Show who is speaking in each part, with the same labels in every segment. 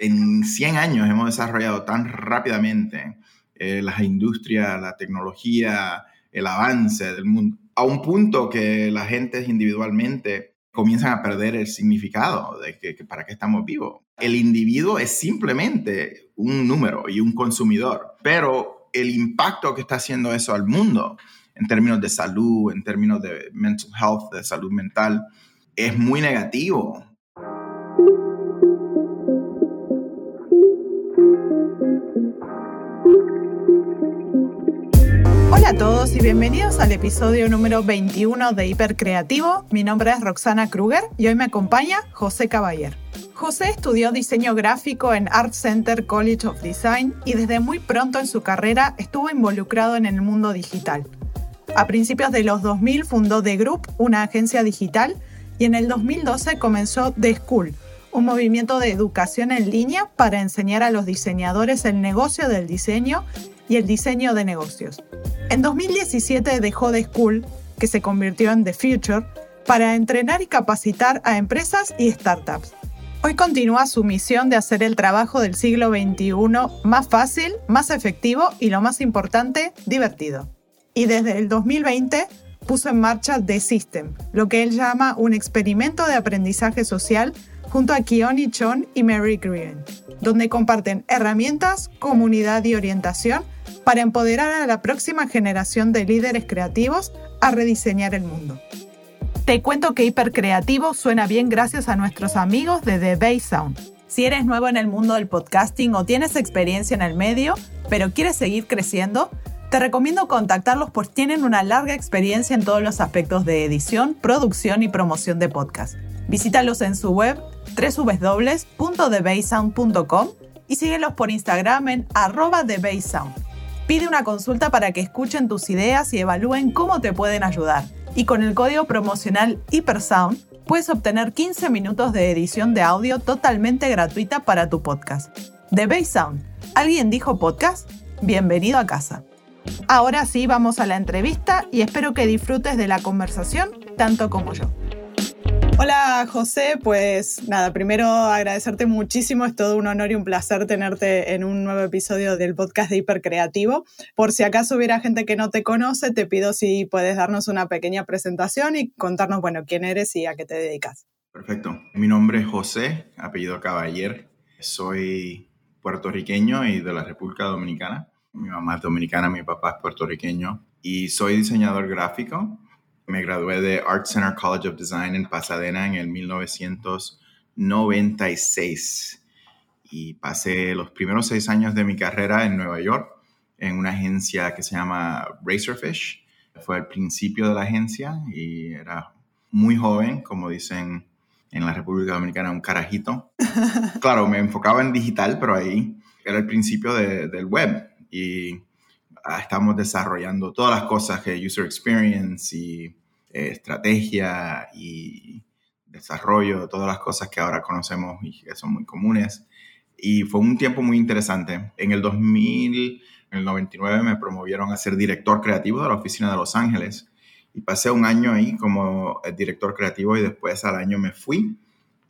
Speaker 1: en 100 años hemos desarrollado tan rápidamente eh, las industrias, la tecnología, el avance del mundo, a un punto que la gente individualmente comienzan a perder el significado de que, para qué estamos vivos. El individuo es simplemente un número y un consumidor, pero el impacto que está haciendo eso al mundo en términos de salud, en términos de mental health, de salud mental, es muy negativo.
Speaker 2: Hola a todos y bienvenidos al episodio número 21 de Hipercreativo. Mi nombre es Roxana Kruger y hoy me acompaña José Caballer. José estudió diseño gráfico en Art Center College of Design y desde muy pronto en su carrera estuvo involucrado en el mundo digital. A principios de los 2000 fundó The Group, una agencia digital, y en el 2012 comenzó The School, un movimiento de educación en línea para enseñar a los diseñadores el negocio del diseño y el diseño de negocios. En 2017 dejó The School, que se convirtió en The Future, para entrenar y capacitar a empresas y startups. Hoy continúa su misión de hacer el trabajo del siglo XXI más fácil, más efectivo y lo más importante, divertido. Y desde el 2020 puso en marcha The System, lo que él llama un experimento de aprendizaje social junto a Kioni Chon y Mary Green, donde comparten herramientas, comunidad y orientación para empoderar a la próxima generación de líderes creativos a rediseñar el mundo. Te cuento que Hipercreativo suena bien gracias a nuestros amigos de The Bay Sound. Si eres nuevo en el mundo del podcasting o tienes experiencia en el medio, pero quieres seguir creciendo, te recomiendo contactarlos pues tienen una larga experiencia en todos los aspectos de edición, producción y promoción de podcast. Visítalos en su web www.thebaysound.com y síguelos por Instagram en arroba thebaysound. Pide una consulta para que escuchen tus ideas y evalúen cómo te pueden ayudar. Y con el código promocional HyperSound puedes obtener 15 minutos de edición de audio totalmente gratuita para tu podcast. The Baysound. ¿Alguien dijo podcast? Bienvenido a casa. Ahora sí, vamos a la entrevista y espero que disfrutes de la conversación tanto como yo. Hola José, pues nada, primero agradecerte muchísimo, es todo un honor y un placer tenerte en un nuevo episodio del podcast de Hipercreativo. Por si acaso hubiera gente que no te conoce, te pido si puedes darnos una pequeña presentación y contarnos, bueno, quién eres y a qué te dedicas.
Speaker 1: Perfecto. Mi nombre es José, apellido Caballer. Soy puertorriqueño y de la República Dominicana. Mi mamá es dominicana, mi papá es puertorriqueño y soy diseñador gráfico me gradué de Art Center College of Design en Pasadena en el 1996 y pasé los primeros seis años de mi carrera en Nueva York en una agencia que se llama Razorfish. Fue el principio de la agencia y era muy joven, como dicen en la República Dominicana, un carajito. Claro, me enfocaba en digital, pero ahí era el principio del web y ah, estamos desarrollando todas las cosas que user experience y eh, estrategia y desarrollo, todas las cosas que ahora conocemos y que son muy comunes. Y fue un tiempo muy interesante. En el 2000, en el 99 me promovieron a ser director creativo de la oficina de Los Ángeles y pasé un año ahí como director creativo y después al año me fui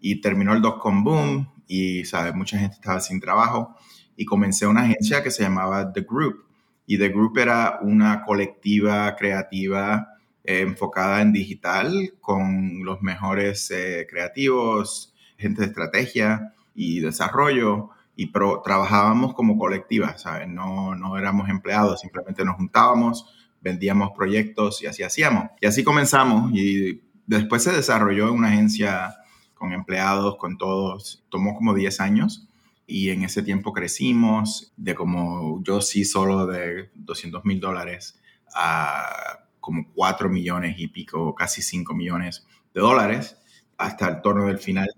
Speaker 1: y terminó el dot-com boom y, ¿sabes? Mucha gente estaba sin trabajo y comencé una agencia que se llamaba The Group y The Group era una colectiva creativa eh, enfocada en digital con los mejores eh, creativos, gente de estrategia y desarrollo, y pro, trabajábamos como colectiva, ¿sabes? No, no éramos empleados, simplemente nos juntábamos, vendíamos proyectos y así hacíamos. Y así comenzamos y después se desarrolló una agencia con empleados, con todos, tomó como 10 años y en ese tiempo crecimos de como yo sí solo de 200 mil dólares a como 4 millones y pico, casi 5 millones de dólares hasta el torno del final.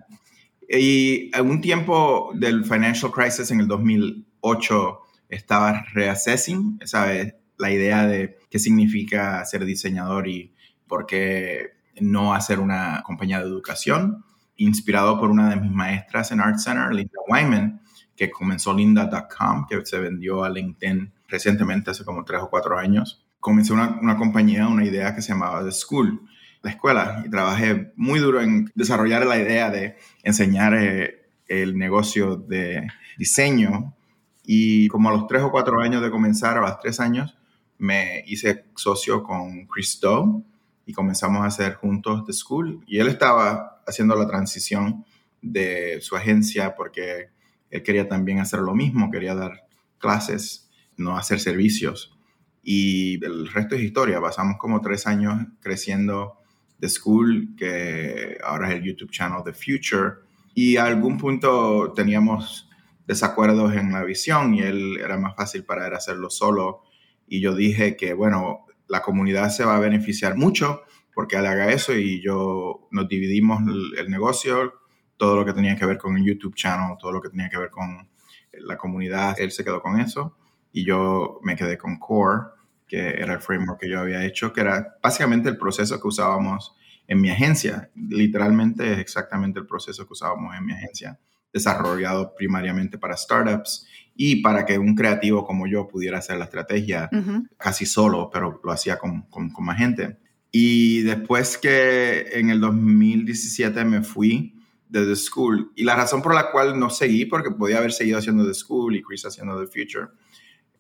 Speaker 1: Y en un tiempo del financial crisis en el 2008 estaba reassessing, ¿sabes? La idea de qué significa ser diseñador y por qué no hacer una compañía de educación. Inspirado por una de mis maestras en Art Center, Linda Wyman, que comenzó linda.com, que se vendió a LinkedIn recientemente, hace como tres o cuatro años comencé una, una, compañía, una idea que se llamaba The School, la escuela, y trabajé muy duro en desarrollar la idea de enseñar eh, el negocio de diseño y como a los tres o cuatro años de comenzar, a los tres años, me hice socio con Chris Doe y comenzamos a hacer juntos The School. Y él estaba haciendo la transición de su agencia porque él quería también hacer lo mismo, quería dar clases, no hacer servicios. Y el resto es historia. Pasamos como tres años creciendo The School, que ahora es el YouTube channel The Future. Y a algún punto teníamos desacuerdos en la visión y él era más fácil para él hacerlo solo. Y yo dije que, bueno, la comunidad se va a beneficiar mucho porque él haga eso y yo nos dividimos el, negocio, todo lo que tenía que ver con el YouTube channel, todo lo que tenía que ver con la comunidad, él se quedó con eso y yo me quedé con Core, que era el framework que yo había hecho, que era básicamente el proceso que usábamos en mi agencia. Literalmente es exactamente el proceso que usábamos en mi agencia desarrollado primariamente para startups y para que un creativo como yo pudiera hacer la estrategia casi solo, pero lo hacía con, con, más gente. Y después que en el 2017 me fui de The School, y la razón por la cual no seguí, porque podía haber seguido haciendo The School y Chris haciendo The Future,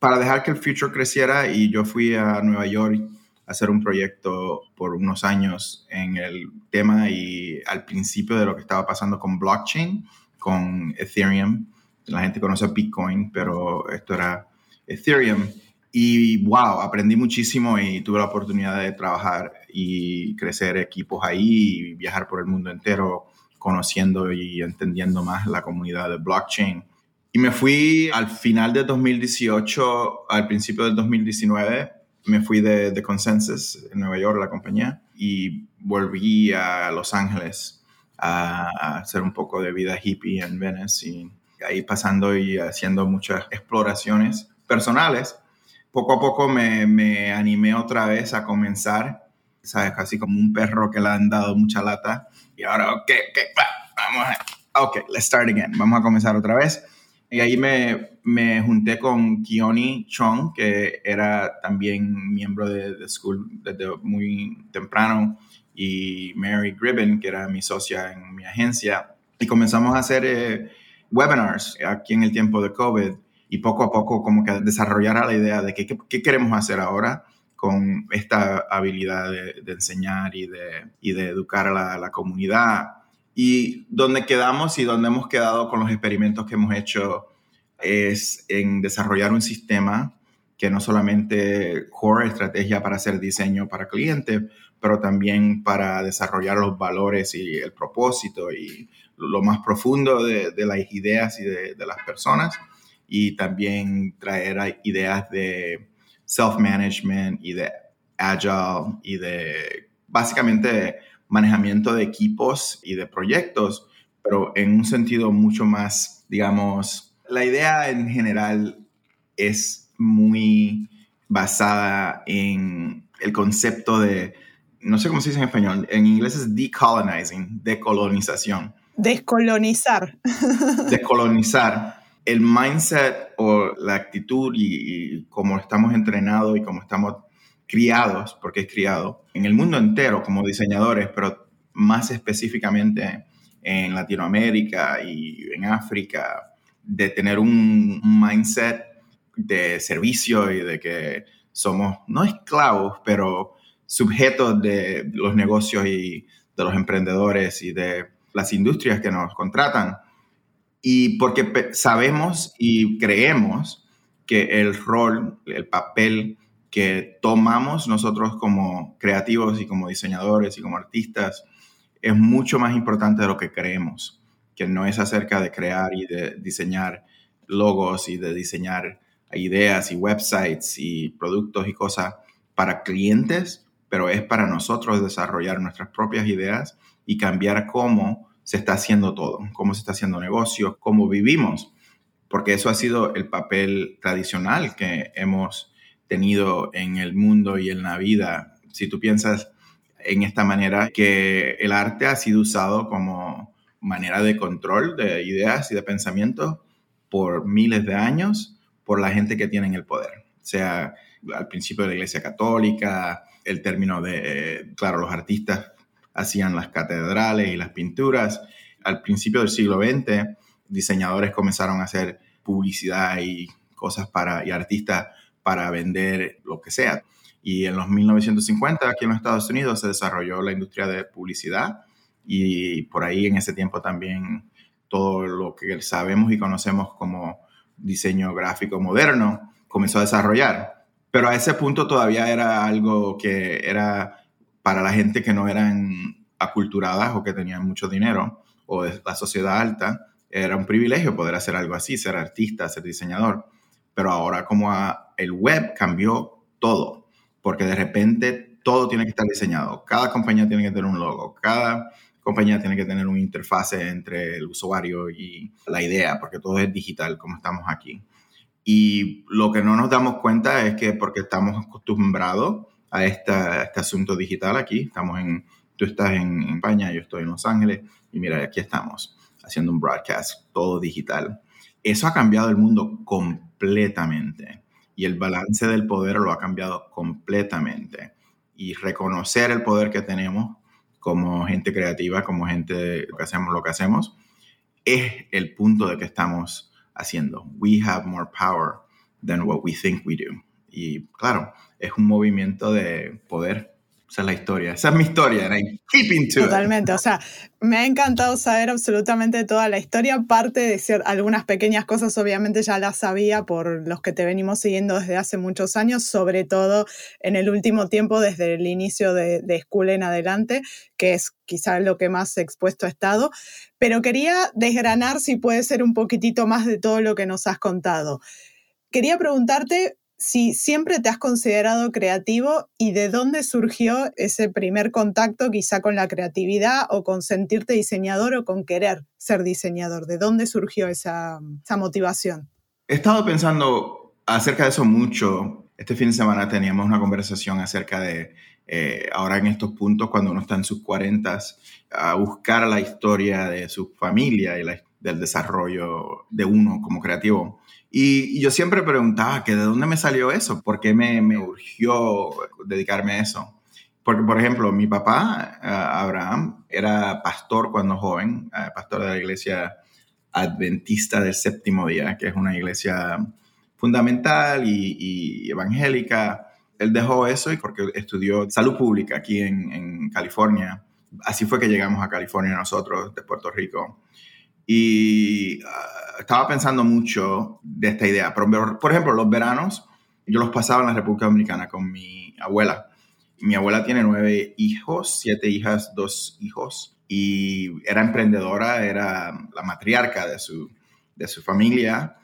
Speaker 1: para dejar que el Future creciera y yo fui a Nueva York a hacer un proyecto por unos años en el tema y al principio de lo que estaba pasando con blockchain, con Ethereum. La gente conoce Bitcoin, pero esto era Ethereum. Y wow, aprendí muchísimo y tuve la oportunidad de trabajar y crecer equipos ahí viajar por el mundo entero conociendo y entendiendo más la comunidad de blockchain. Y me fui al final de 2018, al principio del 2019, me fui de, de Consensus en Nueva York, la compañía, y volví a Los Ángeles a, hacer un poco de vida hippie en Venice y ahí pasando y haciendo muchas exploraciones personales. Poco a poco me, me animé otra vez a comenzar, ¿sabes? Casi como un perro que le han dado mucha lata. Y ahora, ok, ok, vamos a, ok, let's start again. Vamos a comenzar otra vez. Y ahí me, me junté con Kioni Chong, que era también miembro de, de School desde muy temprano y Mary Gribben, que era mi socia en mi agencia, y comenzamos a hacer eh, webinars aquí en el tiempo de COVID y poco a poco como que desarrollar la idea de qué, qué, queremos hacer ahora con esta habilidad de, enseñar y de, y de educar a la, la, comunidad. Y donde quedamos y donde hemos quedado con los experimentos que hemos hecho es en desarrollar un sistema que no solamente core estrategia para hacer diseño para clientes, pero también para desarrollar los valores y el propósito y lo más profundo de, las ideas y de, las personas y también traer ideas de self-management y de agile y de básicamente manejamiento de equipos y de proyectos, pero en un sentido mucho más, digamos, la idea en general es muy basada en el concepto de no sé cómo se dice en español, en inglés es decolonizing, decolonización.
Speaker 2: Descolonizar.
Speaker 1: Descolonizar. El mindset o la actitud y, cómo estamos entrenados y cómo estamos criados, porque es criado, en el mundo entero como diseñadores, pero más específicamente en Latinoamérica y en África, de tener un mindset de servicio y de que somos, no esclavos, pero sujetos de los negocios y de los emprendedores y de las industrias que nos contratan. Y porque sabemos y creemos que el rol, el papel que tomamos nosotros como creativos y como diseñadores y como artistas es mucho más importante de lo que creemos, que no es acerca de crear y de diseñar logos y de diseñar ideas y websites y productos y cosas para clientes, pero es para nosotros desarrollar nuestras propias ideas y cambiar cómo se está haciendo todo, cómo se está haciendo negocio, cómo vivimos, porque eso ha sido el papel tradicional que hemos en el mundo y en la vida. Si tú piensas en esta manera, que el arte ha sido usado como manera de control de ideas y de pensamientos por miles de años por la gente que tiene el poder, o sea al principio de la Iglesia Católica, el término de, claro, los artistas hacían las catedrales y las pinturas. Al principio del siglo XX, diseñadores comenzaron a hacer publicidad y cosas para, y artistas para vender lo que sea. Y en los 1950 aquí en los Estados Unidos se desarrolló la industria de publicidad y por ahí en ese tiempo también todo lo que sabemos y conocemos como diseño gráfico moderno comenzó a desarrollar. Pero a ese punto todavía era algo que era para la gente que no eran aculturadas o que tenían mucho dinero o de la sociedad alta, era un privilegio poder hacer algo así, ser artista, ser diseñador. Pero ahora como el web cambió todo, porque de repente todo tiene que estar diseñado. Cada compañía tiene que tener un logo, cada compañía tiene que tener una interfase entre el usuario y la idea, porque todo es digital como estamos aquí. Y lo que no nos damos cuenta es que porque estamos acostumbrados a, este asunto digital aquí, estamos en, tú estás en España, yo estoy en Los Ángeles, y mira, aquí estamos haciendo un broadcast todo digital. Eso ha cambiado el mundo completamente y el balance del poder lo ha cambiado completamente. Y reconocer el poder que tenemos como gente creativa, como gente que hacemos lo que hacemos, es el punto de que estamos haciendo. We have more power than what we think we do. Y claro, es un movimiento de poder esa es la historia, esa es mi historia, keeping to
Speaker 2: Totalmente, o sea, me ha encantado saber absolutamente toda la historia, aparte de ser algunas pequeñas cosas, obviamente ya las sabía por los que te venimos siguiendo desde hace muchos años, sobre todo en el último tiempo, desde el inicio de, de School en adelante, que es quizás lo que más expuesto ha estado, pero quería desgranar si puede ser un poquitito más de todo lo que nos has contado. Quería preguntarte si siempre te has considerado creativo y de dónde surgió ese primer contacto quizá con la creatividad o con sentirte diseñador o con querer ser diseñador. ¿De dónde surgió esa, motivación?
Speaker 1: He estado pensando acerca de eso mucho. Este fin de semana teníamos una conversación acerca de eh, ahora en estos puntos, cuando uno está en sus cuarentas, a buscar la historia de su familia y del desarrollo de uno como creativo. Y, yo siempre preguntaba que de dónde me salió eso, por qué me, me urgió dedicarme a eso. Porque, por ejemplo, mi papá, eh, Abraham, era pastor cuando joven, eh, pastor de la iglesia adventista del séptimo día, que es una iglesia fundamental y, evangélica. Él dejó eso y porque estudió salud pública aquí en, en California. Así fue que llegamos a California nosotros, de Puerto Rico. Y ah, estaba pensando mucho de esta idea. Por, por ejemplo, los veranos yo los pasaba en la República Dominicana con mi abuela. Mi abuela tiene nueve hijos, siete hijas, dos hijos. Y era emprendedora, era la matriarca de su, de su familia.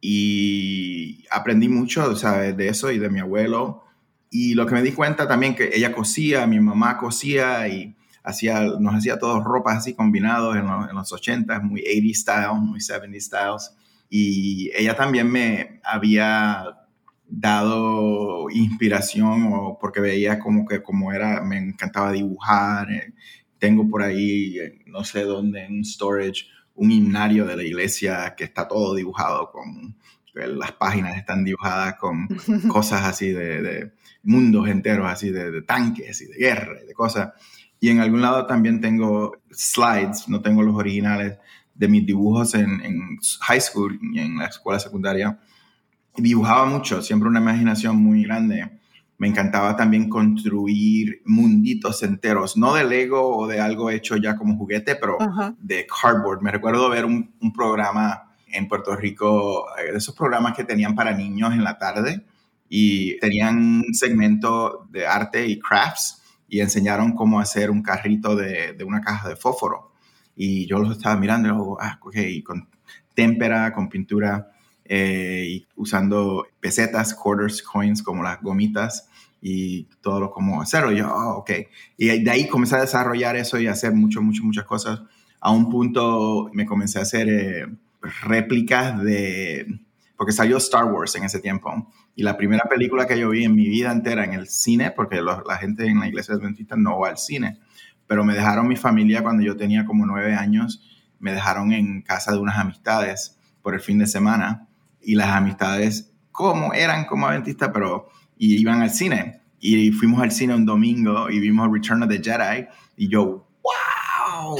Speaker 1: Y aprendí mucho ¿sabes? de eso y de mi abuelo. Y lo que me di cuenta también que ella cosía, mi mamá cosía y hacía, nos hacía todos ropas así combinados en, los 80, muy 80 style, muy 70 styles. Y ella también me había dado inspiración o porque veía como que como era, me encantaba dibujar. Eh, tengo por ahí, eh, no sé dónde, en un storage, un himnario de la iglesia que está todo dibujado con, las páginas están dibujadas con cosas así de, de mundos enteros, así de, de, tanques y de guerra y de cosas. Y en algún lado también tengo slides, no tengo los originales, de mis dibujos en, high school y en la escuela secundaria. dibujaba mucho, siempre una imaginación muy grande. Me encantaba también construir munditos enteros, no de Lego o de algo hecho ya como juguete, pero de cardboard. Me recuerdo ver un, un, programa en Puerto Rico, eh, esos programas que tenían para niños en la tarde y tenían un segmento de arte y crafts y enseñaron cómo hacer un carrito de, de una caja de fósforo. Y yo los estaba mirando y luego, ah, ok, con témpera, con pintura, eh, y usando pesetas, quarters, coins, como las gomitas y todo lo como hacerlo. Y yo, oh, ok. Y de ahí comencé a desarrollar eso y hacer mucho, mucho, muchas cosas. A un punto me comencé a hacer eh, réplicas de, porque salió Star Wars en ese tiempo. Y la primera película que yo vi en mi vida entera en el cine, porque la gente en la iglesia adventista no va al cine, pero me dejaron mi familia cuando yo tenía como nueve años, me dejaron en casa de unas amistades por el fin de semana y las amistades como eran como adventistas, pero y iban al cine. Y fuimos al cine un domingo y vimos Return of the Jedi y yo, wow,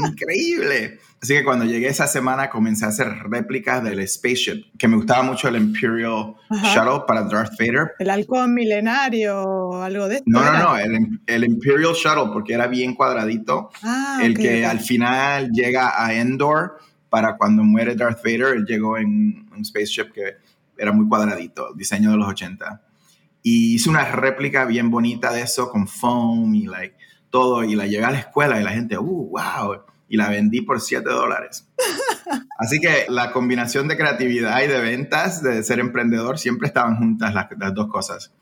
Speaker 1: increíble. Así que cuando llegué esa semana comencé a hacer réplicas del spaceship, que me gustaba mucho el Imperial Shuttle para Darth Vader.
Speaker 2: El halcón milenario, algo de esto.
Speaker 1: No, no, no, el, Imperial Shuttle, porque era bien cuadradito. Ah, el que al final llega a Endor para cuando muere Darth Vader, él llegó en un spaceship que era muy cuadradito, diseño de los 80. Y hice una réplica bien bonita de eso con foam y like, todo, y la llevé a la escuela y la gente, uh, wow y la vendí por 7 dólares. Así que la combinación de creatividad y de ventas, de ser emprendedor, siempre estaban juntas las, dos cosas.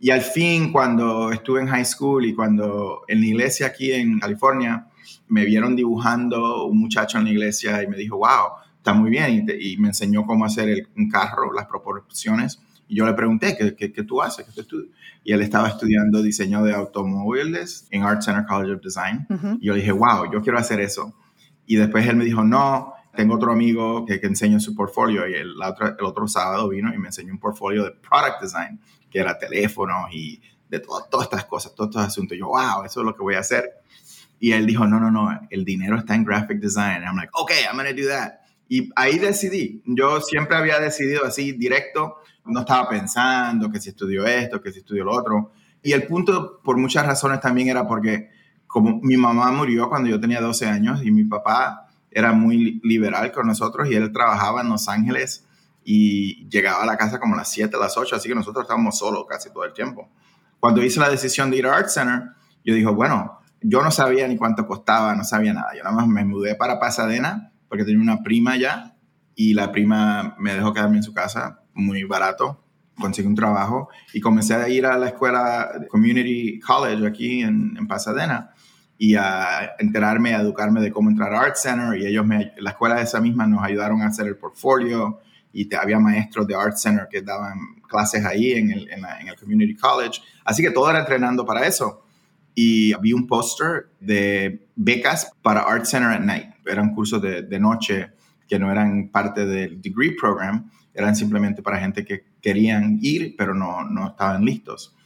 Speaker 1: Y al fin, cuando estuve en high school y cuando en la iglesia aquí en California, me vieron dibujando un muchacho en la iglesia y me dijo, wow, está muy bien. Y, me enseñó cómo hacer un carro, las proporciones. Y yo le pregunté, ¿qué, qué, tú haces? ¿Qué tú Y él estaba estudiando diseño de automóviles en Art Center College of Design. Y yo le dije, wow, yo quiero hacer eso. Y después él me dijo, no, tengo otro amigo que, que enseña su portfolio. Y el, el otro sábado vino y me enseñó un portfolio de product design, que era teléfonos y de todas estas cosas, todos estos asuntos. Y yo, wow, eso es lo que voy a hacer. Y él dijo, no, no, no, el dinero está en graphic design. Y I'm like, okay, I'm going to do that. Y ahí decidí. Yo siempre había decidido así directo no estaba pensando que si estudió esto, que si estudió lo otro. Y el punto, por muchas razones, también era porque como mi mamá murió cuando yo tenía 12 años y mi papá era muy liberal con nosotros y él trabajaba en Los Ángeles y llegaba a la casa como a las 7, a las 8, así que nosotros estábamos solos casi todo el tiempo. Cuando hice la decisión de ir a Art Center, yo dije, bueno, yo no sabía ni cuánto costaba, no sabía nada. Yo nada más me mudé para Pasadena porque tenía una prima ya y la prima me dejó quedarme en su casa muy barato, conseguí un trabajo y comencé a ir a la escuela Community College aquí en, Pasadena y a enterarme, a educarme de cómo entrar a Art Center y ellos, me, la escuela esa misma nos ayudaron a hacer el portfolio y te, había maestros de Art Center que daban clases ahí en el, en, el Community College. Así que todo era entrenando para eso. Y vi un póster de becas para Art Center at Night. Eran cursos de, de noche que no eran parte del degree program eran simplemente para gente que querían ir, pero no, no estaban listos.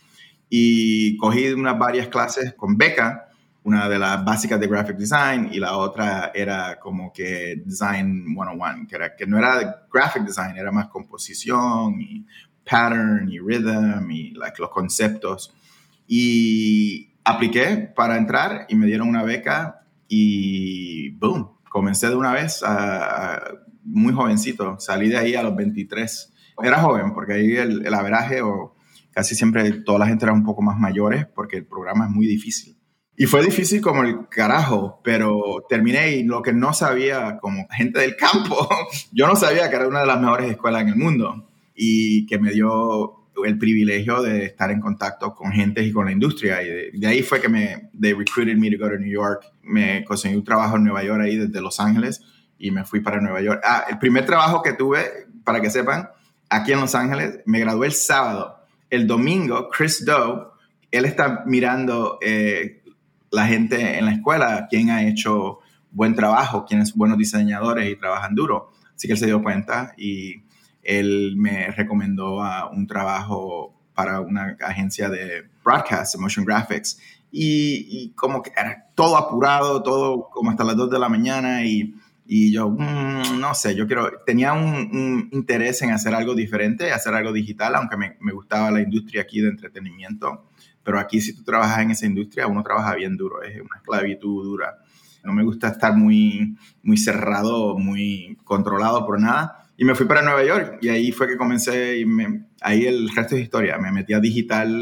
Speaker 1: Y cogí unas varias clases con beca, una de las básicas de graphic design y la otra era como que design 101, que, era, que no era graphic design, era más composición y pattern y rhythm y like, los conceptos. Y apliqué para entrar y me dieron una beca y boom, comencé de una vez muy jovencito, salí de ahí a los 23. Era joven porque ahí el, el averaje o casi siempre toda la gente era un poco más mayores porque el programa es muy difícil. Y fue difícil como el carajo, pero terminé y lo que no sabía como gente del campo, yo no sabía que era una de las mejores escuelas en el mundo y que me dio el privilegio de estar en contacto con gente y con la industria. Y de, ahí fue que me, they recruited me to go to New York. Me conseguí un trabajo en Nueva York ahí desde Los Ángeles y me fui para Nueva York. Ah, el primer trabajo que tuve, para que sepan, aquí en Los Ángeles, me gradué el sábado. El domingo, Chris Doe, él está mirando eh, la gente en la escuela, quién ha hecho buen trabajo, quiénes buenos diseñadores y trabajan duro. Así que él se dio cuenta y él me recomendó un trabajo para una agencia de broadcast, motion graphics. Y, como que era todo apurado, todo como hasta las 2 de la mañana y yo, mm, no sé, yo quiero, tenía un, interés en hacer algo diferente, hacer algo digital, aunque me, me, gustaba la industria aquí de entretenimiento. Pero aquí si tú trabajas en esa industria, uno trabaja bien duro, es una esclavitud dura. No me gusta estar muy, muy cerrado, muy controlado por nada. Y me fui para Nueva York y ahí fue que comencé, y me, ahí el resto es historia, me metí a digital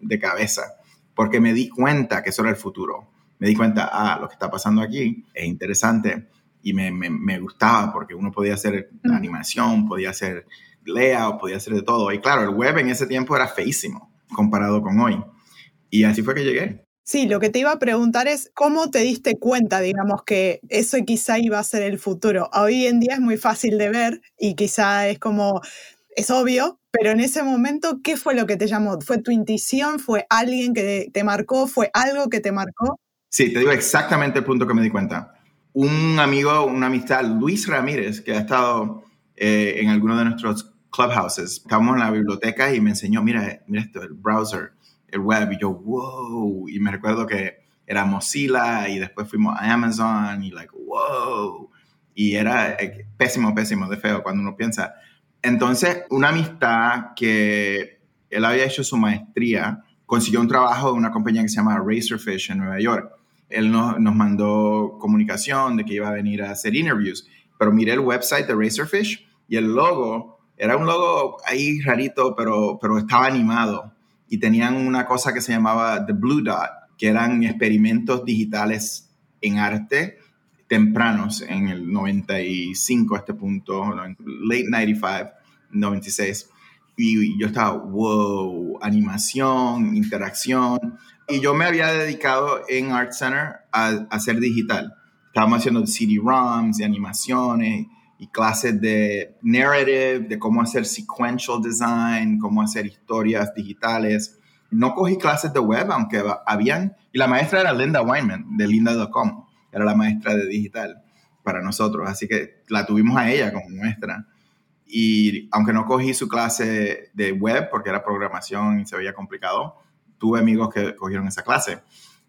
Speaker 1: de cabeza, porque me di cuenta que eso era el futuro. Me di cuenta, ah, lo que está pasando aquí es interesante y me, me, gustaba porque uno podía hacer animación, podía hacer layout, podía hacer de todo. Y claro, el web en ese tiempo era feísimo comparado con hoy. Y así fue que llegué.
Speaker 2: Sí, lo que te iba a preguntar es cómo te diste cuenta, digamos, que eso quizá iba a ser el futuro. Hoy en día es muy fácil de ver y quizá es como, es obvio, pero en ese momento, ¿qué fue lo que te llamó? ¿Fue tu intuición? ¿Fue alguien que te marcó? ¿Fue algo que te marcó?
Speaker 1: Sí, te digo exactamente el punto que me di cuenta un amigo, una amistad, Luis Ramírez, que ha estado eh, en alguno de nuestros clubhouses. Estábamos en la biblioteca y me enseñó, mira, mira esto, el browser, el web. Y yo, wow. Y me recuerdo que era Mozilla y después fuimos a Amazon y like, wow. Y era eh, pésimo, pésimo, de feo cuando uno piensa. Entonces, una amistad que él había hecho su maestría, consiguió un trabajo en una compañía que se llama Razorfish en Nueva York. Él nos, nos mandó comunicación de que iba a venir a hacer interviews, pero miré el website de Razorfish y el logo era un logo ahí rarito, pero, pero estaba animado y tenían una cosa que se llamaba The Blue Dot, que eran experimentos digitales en arte tempranos, en el 95 a este punto, late 95, 96. Y yo estaba, wow, animación, interacción. Y yo me había dedicado en Art Center a, a hacer digital. Estábamos haciendo CD-ROMs de animaciones y clases de narrative, de cómo hacer sequential design, cómo hacer historias digitales. No cogí clases de web, aunque habían, y la maestra era Linda Weinman, de linda.com, era la maestra de digital para nosotros, así que la tuvimos a ella como maestra. Y aunque no cogí su clase de web porque era programación y se veía complicado, tuve amigos que cogieron esa clase.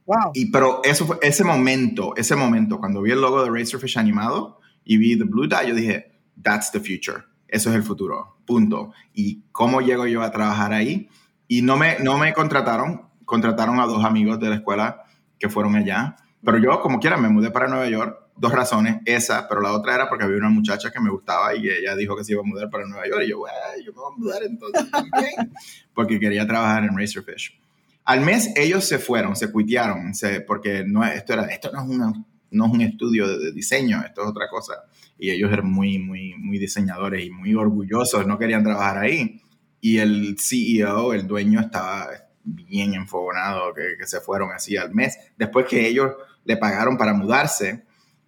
Speaker 1: Wow. Y pero eso fue ese momento, ese momento cuando vi el logo de Razorfish animado, y vi The Blue Dot, yo dije, that's the future. Eso es el futuro. Punto. ¿Y cómo llego yo a trabajar ahí? Y no me, no me contrataron. Contrataron a dos amigos de la escuela que fueron allá. Pero yo, como quiera, me mudé para Nueva York. Dos razones. Esa, pero la otra era porque había una muchacha que me gustaba y ella dijo que se iba a mudar para Nueva York. Y yo, yo me voy a mudar entonces también. porque quería trabajar en Razorfish. Al mes ellos se fueron, se cuitearon, porque no, esto, era, esto no es una no es un estudio de, diseño, esto es otra cosa. Y ellos eran muy, muy, muy diseñadores y muy orgullosos, no querían trabajar ahí. Y el CEO, el dueño, estaba bien enfogonado que, se fueron así al mes, después que ellos le pagaron para mudarse.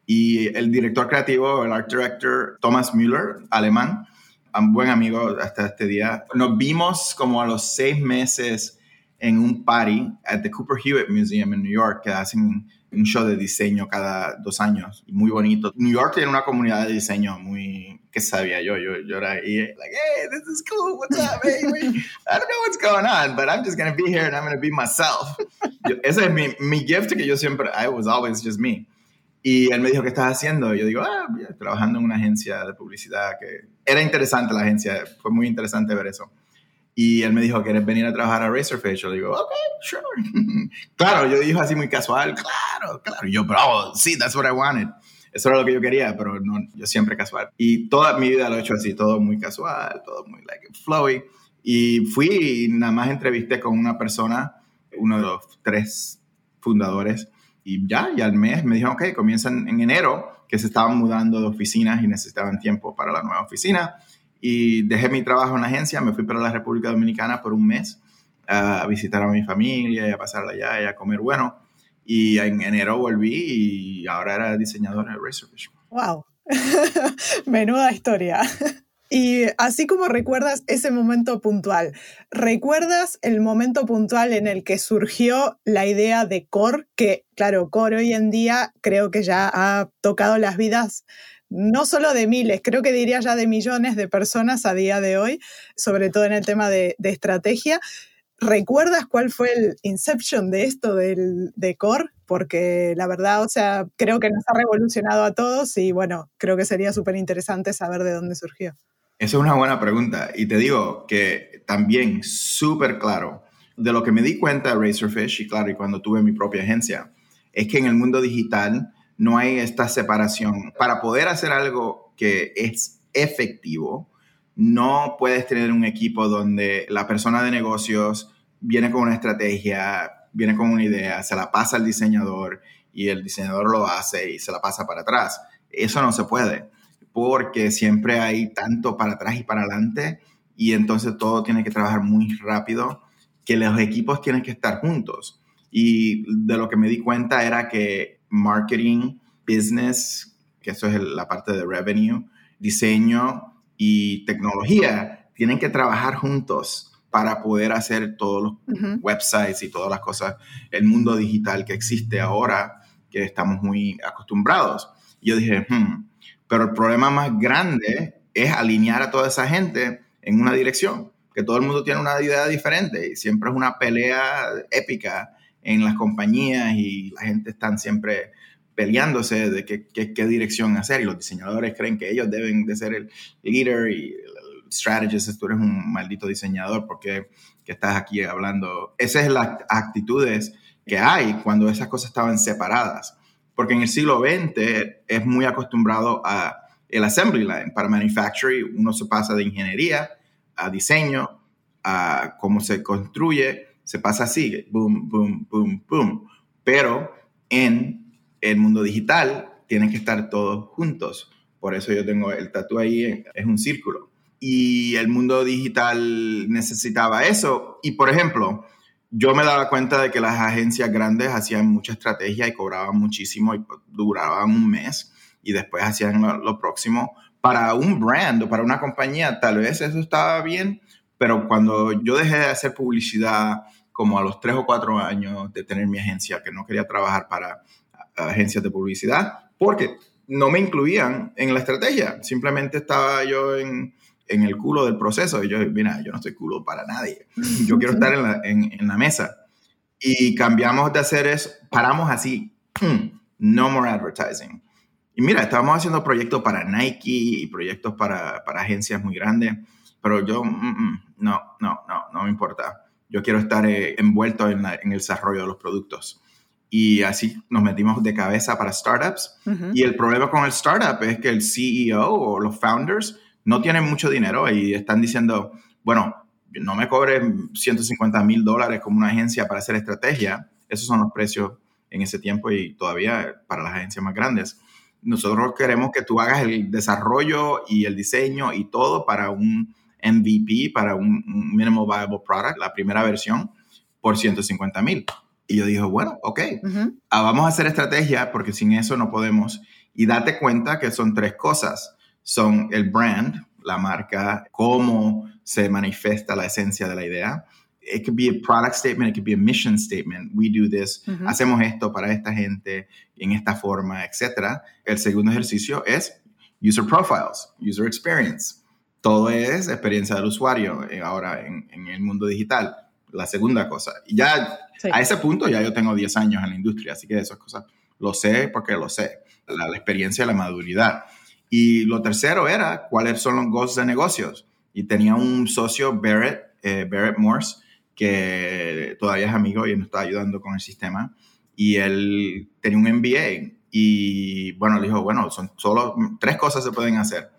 Speaker 1: Y el director creativo, el art director Thomas Müller, alemán, un buen amigo hasta este día, nos vimos como a los seis meses en un party at the Cooper Hewitt Museum en New York, que hacen un show de diseño cada dos años, muy bonito. New York tiene una comunidad de diseño muy, ¿qué sabía yo? Yo, yo era ahí, like, hey, this is cool, what's up, hey, I don't know what's going on, but I'm just to be here and I'm to be myself. ese es mi, mi gift que yo siempre, I was always just me. Y él me dijo, ¿qué estás haciendo? Y yo digo, ah, trabajando en una agencia de publicidad que era interesante la agencia, fue muy interesante ver eso. Y él me dijo, ¿quieres venir a trabajar a Razorfish? Yo digo, ok, sure. claro, yo dije así muy casual, claro, claro. Y yo, pero sí, that's what I wanted. Eso era lo que yo quería, pero no, yo siempre casual. Y toda mi vida lo he hecho así, todo muy casual, todo muy like flowy. Y fui y nada más entrevisté con una persona, uno de los tres fundadores, y ya, y al mes me dijeron, ok, comienzan en enero, que se estaban mudando de oficinas y necesitaban tiempo para la nueva oficina y dejé mi trabajo en la agencia, me fui para la República Dominicana por un mes a visitar a mi familia y a pasarla allá y a comer bueno. Y en enero volví y ahora era diseñador de Razorfish.
Speaker 2: ¡Wow! Menuda historia. Y así como recuerdas ese momento puntual, ¿recuerdas el momento puntual en el que surgió la idea de Core? Que, claro, Core hoy en día creo que ya ha tocado las vidas no solo de miles, creo que diría ya de millones de personas a día de hoy, sobre todo en el tema de, estrategia. ¿Recuerdas cuál fue el inception de esto del, de Core? Porque la verdad, o sea, creo que nos ha revolucionado a todos y bueno, creo que sería súper interesante saber de dónde surgió.
Speaker 1: Esa es una buena pregunta y te digo que también súper claro de lo que me di cuenta de y claro, y cuando tuve mi propia agencia, es que en el mundo digital no hay esta separación. Para poder hacer algo que es efectivo, no puedes tener un equipo donde la persona de negocios viene con una estrategia, viene con una idea, se la pasa al diseñador y el diseñador lo hace y se la pasa para atrás. Eso no se puede porque siempre hay tanto para atrás y para adelante y entonces todo tiene que trabajar muy rápido que los equipos tienen que estar juntos. Y de lo que me di cuenta era que marketing, business, que eso es la parte de revenue, diseño y tecnología, tienen que trabajar juntos para poder hacer todos los websites y todas las cosas, el mundo digital que existe ahora, que estamos muy acostumbrados. Y yo dije, hmm, pero el problema más grande es alinear a toda esa gente en una dirección, que todo el mundo tiene una idea diferente y siempre es una pelea épica en las compañías y la gente está siempre peleándose de qué, qué, dirección hacer y los diseñadores creen que ellos deben de ser el líder y el strategist, tú eres un maldito diseñador porque que estás aquí hablando. Esas son las actitudes que hay cuando esas cosas estaban separadas. Porque en el siglo XX es muy acostumbrado a el assembly line. Para manufacturing uno se pasa de ingeniería a diseño, a cómo se construye, se pasa así, boom, boom, boom, boom. Pero en el mundo digital tienen que estar todos juntos. Por eso yo tengo el tatu ahí, es un círculo. Y el mundo digital necesitaba eso. Y por ejemplo, yo me daba cuenta de que las agencias grandes hacían mucha estrategia y cobraban muchísimo y duraban un mes y después hacían lo, próximo. Para un brand o para una compañía, tal vez eso estaba bien, pero cuando yo dejé de hacer publicidad como a los tres o cuatro años de tener mi agencia, que no quería trabajar para agencias de publicidad, porque no me incluían en la estrategia, simplemente estaba yo en, en el culo del proceso y yo, mira, yo no estoy culo para nadie, yo quiero estar en la, en, en la mesa. Y cambiamos de hacer eso, paramos así, no more advertising. Y mira, estábamos haciendo proyectos para Nike y proyectos para, para agencias muy grandes, pero yo, mm, mm, no, no, no, no me importa. Yo quiero estar eh, envuelto en, en, el desarrollo de los productos y así nos metimos de cabeza para startups. Y el problema con el startup es que el CEO o los founders no tienen mucho dinero y están diciendo, bueno, no me cobre 150 mil dólares como una agencia para hacer estrategia. Esos son los precios en ese tiempo y todavía para las agencias más grandes. Nosotros queremos que tú hagas el desarrollo y el diseño y todo para un MVP, para un, Minimal Viable Product, la primera versión, por 150 mil. Y yo dije, bueno, ok, ah, vamos a hacer estrategia porque sin eso no podemos. Y date cuenta que son tres cosas. Son el brand, la marca, cómo se manifiesta la esencia de la idea. It could be a product statement, it could be a mission statement. We do this, hacemos esto para esta gente en esta forma, etc. El segundo ejercicio es user profiles, user experience. Todo es experiencia del usuario eh, ahora en, en el mundo digital la segunda cosa. Y ya a ese punto ya yo tengo 10 años en la industria, así que esas cosas lo sé porque lo sé, la, experiencia, la maduridad. Y lo tercero era cuáles son los goals de negocios. Y tenía un socio, Barrett, eh, Barrett Morse, que todavía es amigo y nos está ayudando con el sistema. Y él tenía un MBA y bueno, le dijo, bueno, son solo tres cosas se pueden hacer.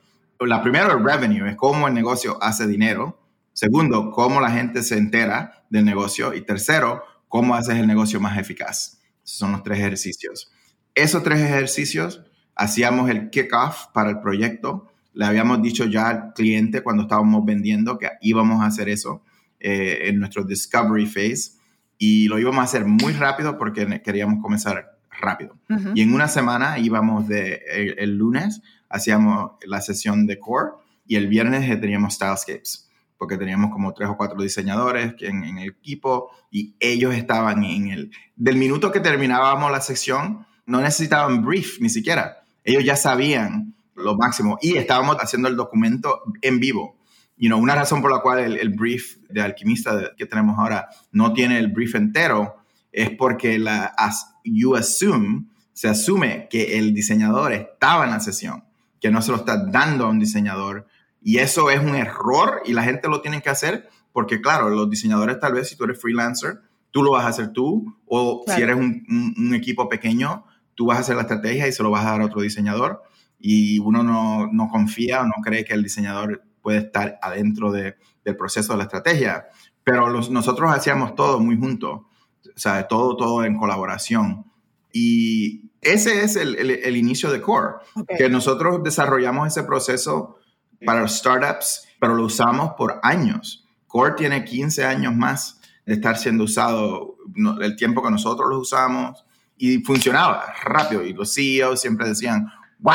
Speaker 1: La primera, el revenue, es cómo el negocio hace dinero. Segundo, cómo la gente se entera del negocio. Y tercero, cómo haces el negocio más eficaz. Esos son los tres ejercicios. Esos tres ejercicios hacíamos el kickoff para el proyecto. Le habíamos dicho ya al cliente cuando estábamos vendiendo que íbamos a hacer eso eh, en nuestro discovery phase y lo íbamos a hacer muy rápido porque queríamos comenzar rápido. Y en una semana íbamos de el, lunes hacíamos la sesión de core y el viernes teníamos stylescapes porque teníamos como tres o cuatro diseñadores en, en el equipo y ellos estaban en el... Del minuto que terminábamos la sección, no necesitaban brief ni siquiera. Ellos ya sabían lo máximo y estábamos haciendo el documento en vivo. You know, una razón por la cual el, brief de alquimista que tenemos ahora no tiene el brief entero es porque la as, you assume, se asume que el diseñador estaba en la sesión, que no se lo está dando a un diseñador y eso es un error y la gente lo tiene que hacer porque, claro, los diseñadores tal vez si tú eres freelancer, tú lo vas a hacer tú o si eres un, equipo pequeño, tú vas a hacer la estrategia y se lo vas a dar a otro diseñador y uno no, no confía o no cree que el diseñador puede estar adentro de, del proceso de la estrategia. Pero los, nosotros hacíamos todo muy juntos, o sea, todo, todo en colaboración. Y ese es el, el, inicio de Core, que nosotros desarrollamos ese proceso para startups, pero lo usamos por años. Core tiene 15 años más de estar siendo usado, el tiempo que nosotros lo usamos, y funcionaba rápido. Y los CEOs siempre decían, wow,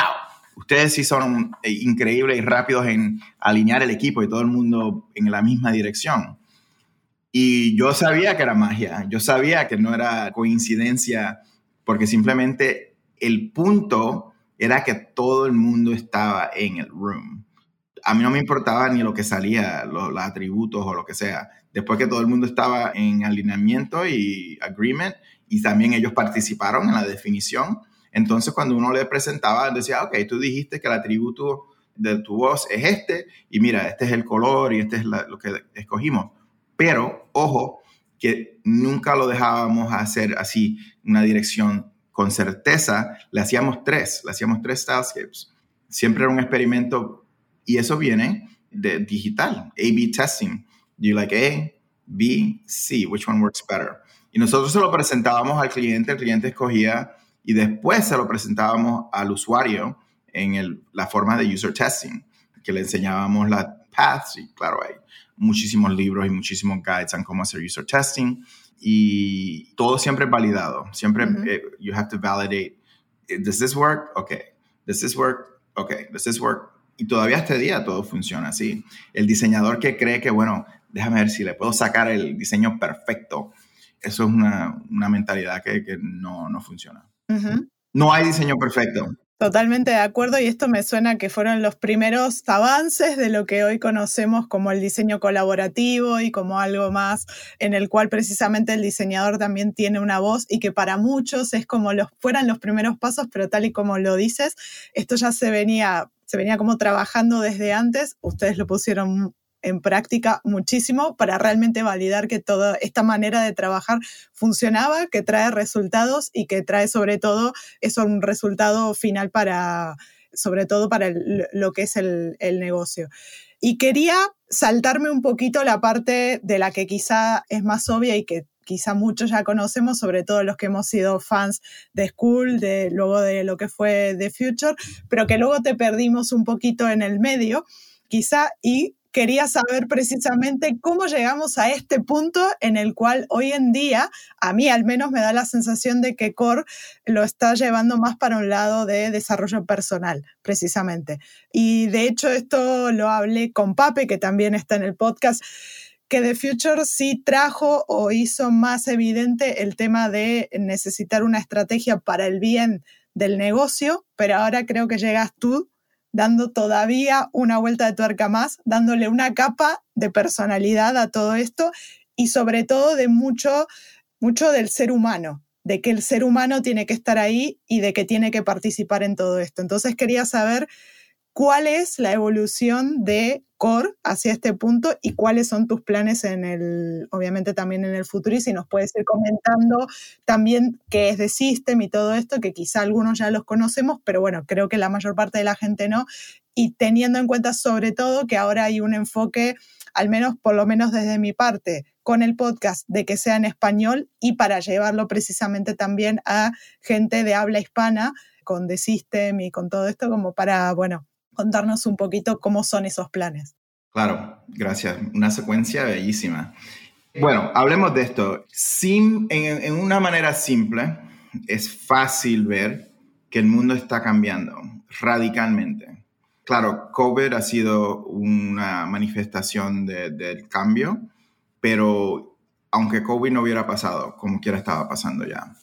Speaker 1: ustedes sí son increíbles y rápidos en alinear el equipo y todo el mundo en la misma dirección. Y yo sabía que era magia, yo sabía que no era coincidencia, porque simplemente el punto era que todo el mundo estaba en el room a mí no me importaba ni lo que salía, los, atributos o lo que sea. Después que todo el mundo estaba en alineamiento y agreement y también ellos participaron en la definición, Entonces, cuando uno le presentaba, decía, ok, tú dijiste que el atributo de tu voz es este, y mira, este es el color y este es lo que escogimos. Pero, ojo, que nunca lo dejábamos hacer así, una dirección con certeza, le hacíamos tres, le hacíamos tres stylescapes. Siempre era un experimento y eso viene de digital, A-B testing. You like A, B, C? Which one works better? Y nosotros se lo presentábamos al cliente, el cliente escogía y después se lo presentábamos al usuario en el, la forma de user testing, que le enseñábamos las paths y claro, hay muchísimos libros y muchísimos guides en cómo hacer user testing y todo siempre validado. Siempre eh, you have to validate. Does this work? Okay. Does this work? Okay. Does this work? Y todavía este día todo funciona así. El diseñador que cree que, bueno, déjame ver si le puedo sacar el diseño perfecto, eso es una, una mentalidad que, que no, no, funciona. No hay diseño perfecto.
Speaker 2: Totalmente de acuerdo y esto me suena que fueron los primeros avances de lo que hoy conocemos como el diseño colaborativo y como algo más en el cual precisamente el diseñador también tiene una voz y que para muchos es como los fueran los primeros pasos, pero tal y como lo dices, esto ya se venía se venía como trabajando desde antes, ustedes lo pusieron en práctica muchísimo para realmente validar que toda esta manera de trabajar funcionaba, que trae resultados y que trae sobre todo eso un resultado final para, sobre todo para lo que es el, el negocio. Y quería saltarme un poquito la parte de la que quizá es más obvia y que quizá muchos ya conocemos, sobre todo los que hemos sido fans de School, de luego de lo que fue The Future, pero que luego te perdimos un poquito en el medio, quizá, y quería saber precisamente cómo llegamos a este punto en el cual hoy en día, a mí al menos me da la sensación de que Core lo está llevando más para un lado de desarrollo personal, precisamente. Y de hecho esto lo hablé con Pape, que también está en el podcast que The Future sí trajo o hizo más evidente el tema de necesitar una estrategia para el bien del negocio, pero ahora creo que llegas tú dando todavía una vuelta de tuerca más, dándole una capa de personalidad a todo esto y sobre todo de mucho, mucho del ser humano, de que el ser humano tiene que estar ahí y de que tiene que participar en todo esto. Entonces quería saber cuál es la evolución de Core hacia este punto y cuáles son tus planes en el, obviamente también en el futuro y si nos puedes ir comentando también qué es de System y todo esto, que quizá algunos ya los conocemos, pero bueno, creo que la mayor parte de la gente no. Y teniendo en cuenta sobre todo que ahora hay un enfoque, al menos por lo menos desde mi parte, con el podcast de que sea en español y para llevarlo precisamente también a gente de habla hispana con The System y con todo esto como para, bueno, contarnos un poquito cómo son esos planes.
Speaker 1: Claro, gracias. Una secuencia bellísima. Bueno, hablemos de esto. Sin, en, una manera simple, es fácil ver que el mundo está cambiando radicalmente. Claro, COVID ha sido una manifestación del cambio, pero aunque COVID no hubiera pasado, como quiera estaba pasando ya.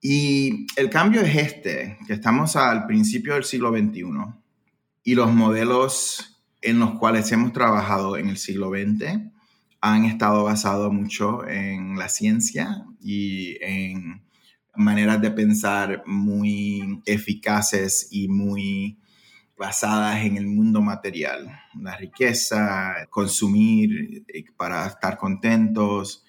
Speaker 1: Y el cambio es este, que estamos al principio del siglo XXI y los modelos en los cuales hemos trabajado en el siglo XX han estado basados mucho en la ciencia y en maneras de pensar muy eficaces y muy basadas en el mundo material, la riqueza, consumir eh, para estar contentos.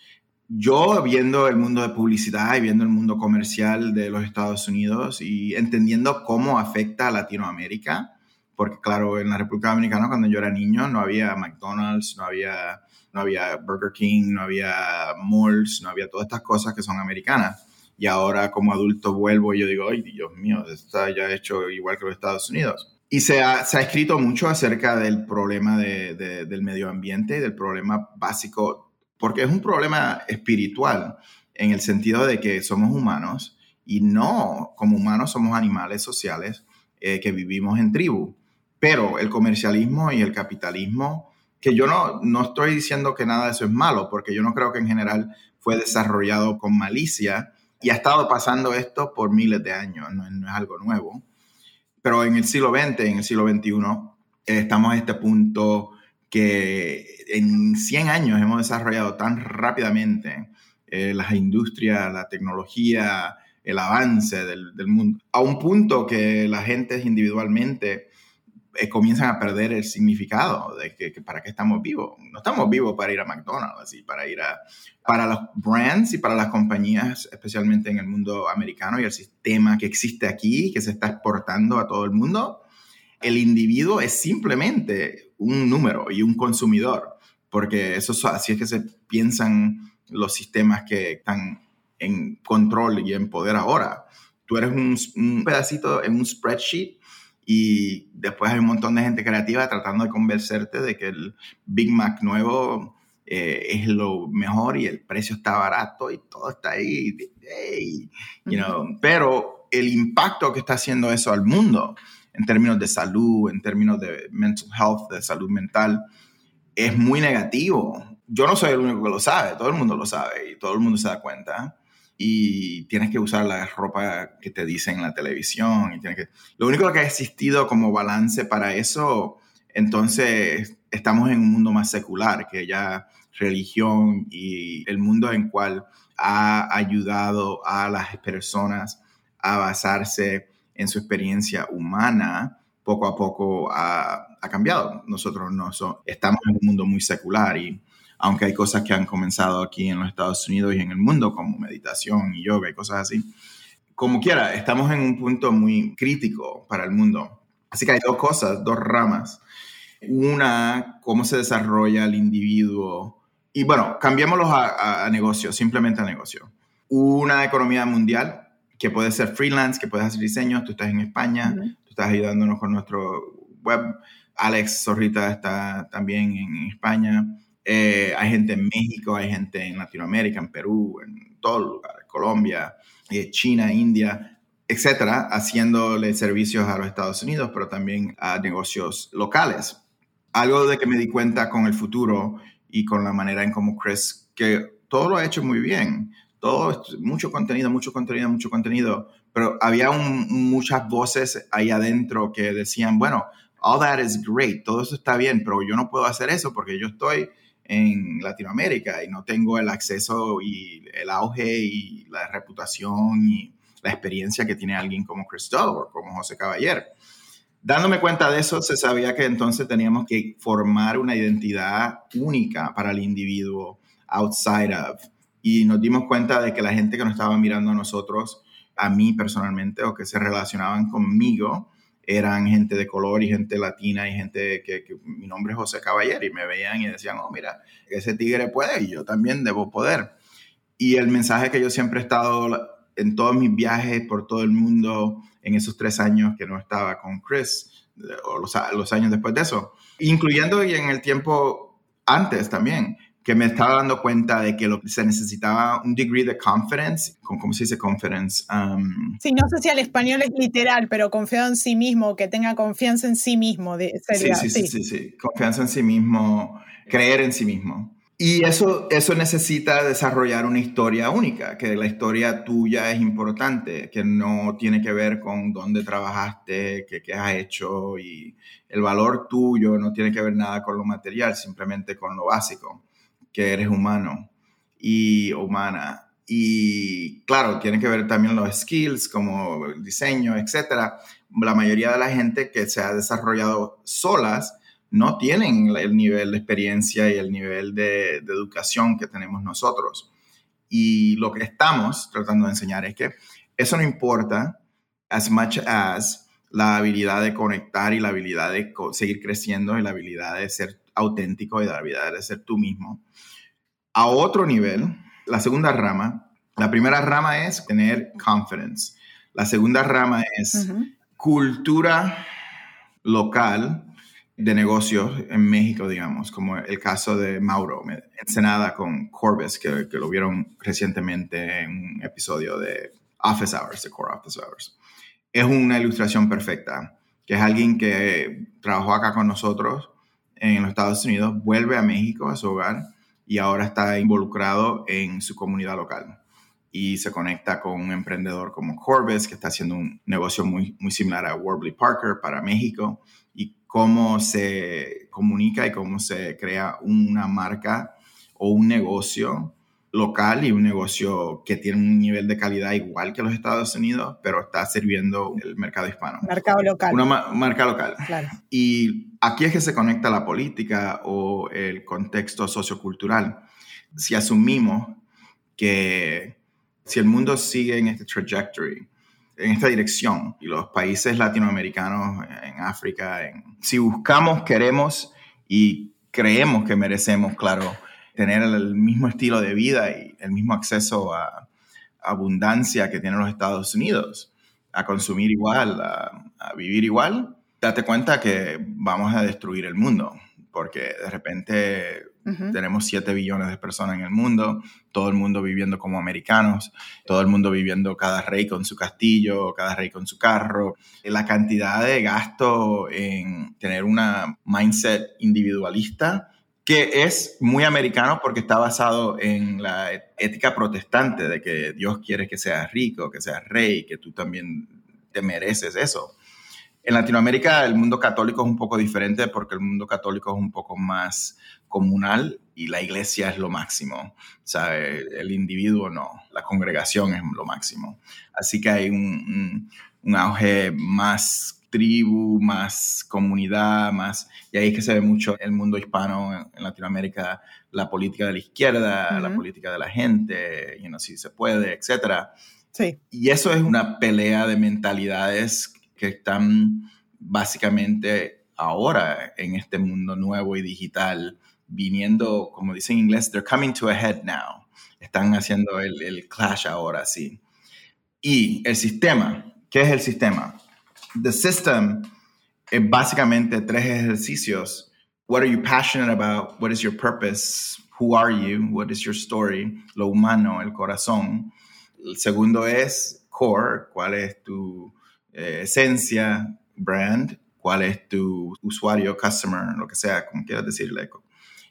Speaker 1: Yo viendo el mundo de publicidad y viendo el mundo comercial de los Estados Unidos y entendiendo cómo afecta a Latinoamérica, porque claro, en la República Dominicana cuando yo era niño no había McDonald's, no había, no había Burger King, no había malls, no había todas estas cosas que son americanas. Y ahora como adulto vuelvo y yo digo, ay Dios mío, está ya hecho igual que los Estados Unidos. Y se ha, se ha escrito mucho acerca del problema de, del medio ambiente, del problema básico, porque es un problema espiritual en el sentido de que somos humanos y no como humanos somos animales sociales eh, que vivimos en tribu. Pero el comercialismo y el capitalismo, que yo no, no estoy diciendo que nada de eso es malo, porque yo no creo que en general fue desarrollado con malicia y ha estado pasando esto por miles de años, no, es algo nuevo. Pero en el siglo XX, en el siglo XXI, eh, estamos a este punto que en 100 años hemos desarrollado tan rápidamente eh, las industrias, la tecnología, el avance del, mundo. A un punto que la gente individualmente eh, comienzan a perder el significado de que, para qué estamos vivos. No estamos vivos para ir a McDonald's y para ir a... Para los brands y para las compañías, especialmente en el mundo americano y el sistema que existe aquí, que se está exportando a todo el mundo, el individuo es simplemente un número y un consumidor, porque eso así es que se piensan los sistemas que están en control y en poder ahora. Tú eres un, pedacito en un spreadsheet y después hay un montón de gente creativa tratando de convencerte de que el Big Mac nuevo eh, es lo mejor y el precio está barato y todo está ahí. you know, pero el impacto que está haciendo eso al mundo en términos de salud, en términos de mental health, de salud mental, es muy negativo. Yo no soy el único que lo sabe, todo el mundo lo sabe y todo el mundo se da cuenta. Y tienes que usar la ropa que te dicen en la televisión. Y tienes que... Lo único que ha existido como balance para eso, entonces estamos en un mundo más secular, que ya religión y el mundo en cual ha ayudado a las personas a basarse en su experiencia humana, poco a poco ha, cambiado. Nosotros no estamos en un mundo muy secular y aunque hay cosas que han comenzado aquí en los Estados Unidos y en el mundo, como meditación y yoga y cosas así, como quiera, estamos en un punto muy crítico para el mundo. Así que hay dos cosas, dos ramas. Una, cómo se desarrolla el individuo. Y bueno, cambiémoslos a, a negocio, simplemente a negocio. Una economía mundial que puede ser freelance, que puedes hacer diseños, tú estás en España, tú estás ayudándonos con nuestro web, Alex Zorrita está también en España, eh, hay gente en México, hay gente en Latinoamérica, en Perú, en todos lugares, Colombia, eh, China, India, etcétera, haciéndole servicios a los Estados Unidos, pero también a negocios locales. Algo de que me di cuenta con el futuro y con la manera en cómo Chris, que todo lo ha hecho muy bien todo, mucho contenido, mucho contenido, mucho contenido, pero había muchas voces ahí adentro que decían, bueno, all that is great, todo eso está bien, pero yo no puedo hacer eso porque yo estoy en Latinoamérica y no tengo el acceso y el auge y la reputación y la experiencia que tiene alguien como Christopher, como José Caballer. Dándome cuenta de eso, se sabía que entonces teníamos que formar una identidad única para el individuo outside of y nos dimos cuenta de que la gente que nos estaba mirando a nosotros, a mí personalmente, o que se relacionaban conmigo, eran gente de color y gente latina y gente que, mi nombre es José Caballero y me veían y decían, oh, mira, ese tigre puede y yo también debo poder. Y el mensaje que yo siempre he estado en todos mis viajes por todo el mundo, en esos tres años que no estaba con Chris, o los, años después de eso, incluyendo y en el tiempo antes también, que me estaba dando cuenta de que lo, se necesitaba un degree de confidence, ¿cómo se dice confidence?
Speaker 2: Um, sí, no sé si al español es literal, pero confiado en sí mismo, que tenga confianza en sí mismo. De,
Speaker 1: sí, sí, sí, sí, sí, confianza en sí mismo, creer en sí mismo. Y eso, eso necesita desarrollar una historia única, que la historia tuya es importante, que no tiene que ver con dónde trabajaste, qué, qué has hecho y el valor tuyo no tiene que ver nada con lo material, simplemente con lo básico que eres humano y humana. Y claro, tiene que ver también los skills como el diseño, etc. La mayoría de la gente que se ha desarrollado solas no tienen el nivel de experiencia y el nivel de educación que tenemos nosotros. Y lo que estamos tratando de enseñar es que eso no importa as much as la habilidad de conectar y la habilidad de seguir creciendo y la habilidad de ser auténtico y la habilidad de ser tú mismo. A otro nivel, la segunda rama, la primera rama es tener confidence. La segunda rama es cultura local de negocios en México, digamos, como el caso de Mauro Ensenada con Corbis, que, que, lo vieron recientemente en un episodio de Office Hours, de Core Office Hours. Es una ilustración perfecta, que es alguien que trabajó acá con nosotros en los Estados Unidos, vuelve a México, a su hogar, y ahora está involucrado en su comunidad local. Y se conecta con un emprendedor como Corbis, que está haciendo un negocio muy, muy similar a Warby Parker para México, y cómo se comunica y cómo se crea una marca o un negocio local y un negocio que tiene un nivel de calidad igual que los Estados Unidos, pero está sirviendo el mercado hispano.
Speaker 2: Mercado local.
Speaker 1: Una marca local.
Speaker 2: Claro.
Speaker 1: Y aquí es que se conecta la política o el contexto sociocultural. Si asumimos que si el mundo sigue en este trajectory, en esta dirección, y los países latinoamericanos en África, si buscamos, queremos y creemos que merecemos, claro, tener el mismo estilo de vida y el mismo acceso a abundancia que tienen los Estados Unidos, a consumir igual, a, vivir igual, date cuenta que vamos a destruir el mundo, porque de repente tenemos 7 billones de personas en el mundo, todo el mundo viviendo como americanos, todo el mundo viviendo cada rey con su castillo, cada rey con su carro. La cantidad de gasto en tener una mindset individualista que es muy americano porque está basado en la ética protestante de que Dios quiere que seas rico, que seas rey, que tú también te mereces eso. En Latinoamérica el mundo católico es un poco diferente porque el mundo católico es un poco más comunal y la iglesia es lo máximo, ¿sabe? El individuo no, la congregación es lo máximo. Así que hay un, un auge más tribu, más comunidad, más... Y ahí es que se ve mucho el mundo hispano en, Latinoamérica, la política de la izquierda, la política de la gente, y no si se puede, etc.
Speaker 2: Sí.
Speaker 1: Y eso es una pelea de mentalidades que están básicamente ahora en este mundo nuevo y digital, viniendo, como dicen en inglés, they're coming to a head now. Están haciendo el, el clash ahora, sí. Y el sistema, ¿qué es el sistema? The System es básicamente tres ejercicios. What are you passionate about? What is your purpose? Who are you? What is your story? Lo humano, el corazón. El segundo es core, cuál es tu eh, esencia, brand, cuál es tu usuario, customer, lo que sea, como quieras decirle.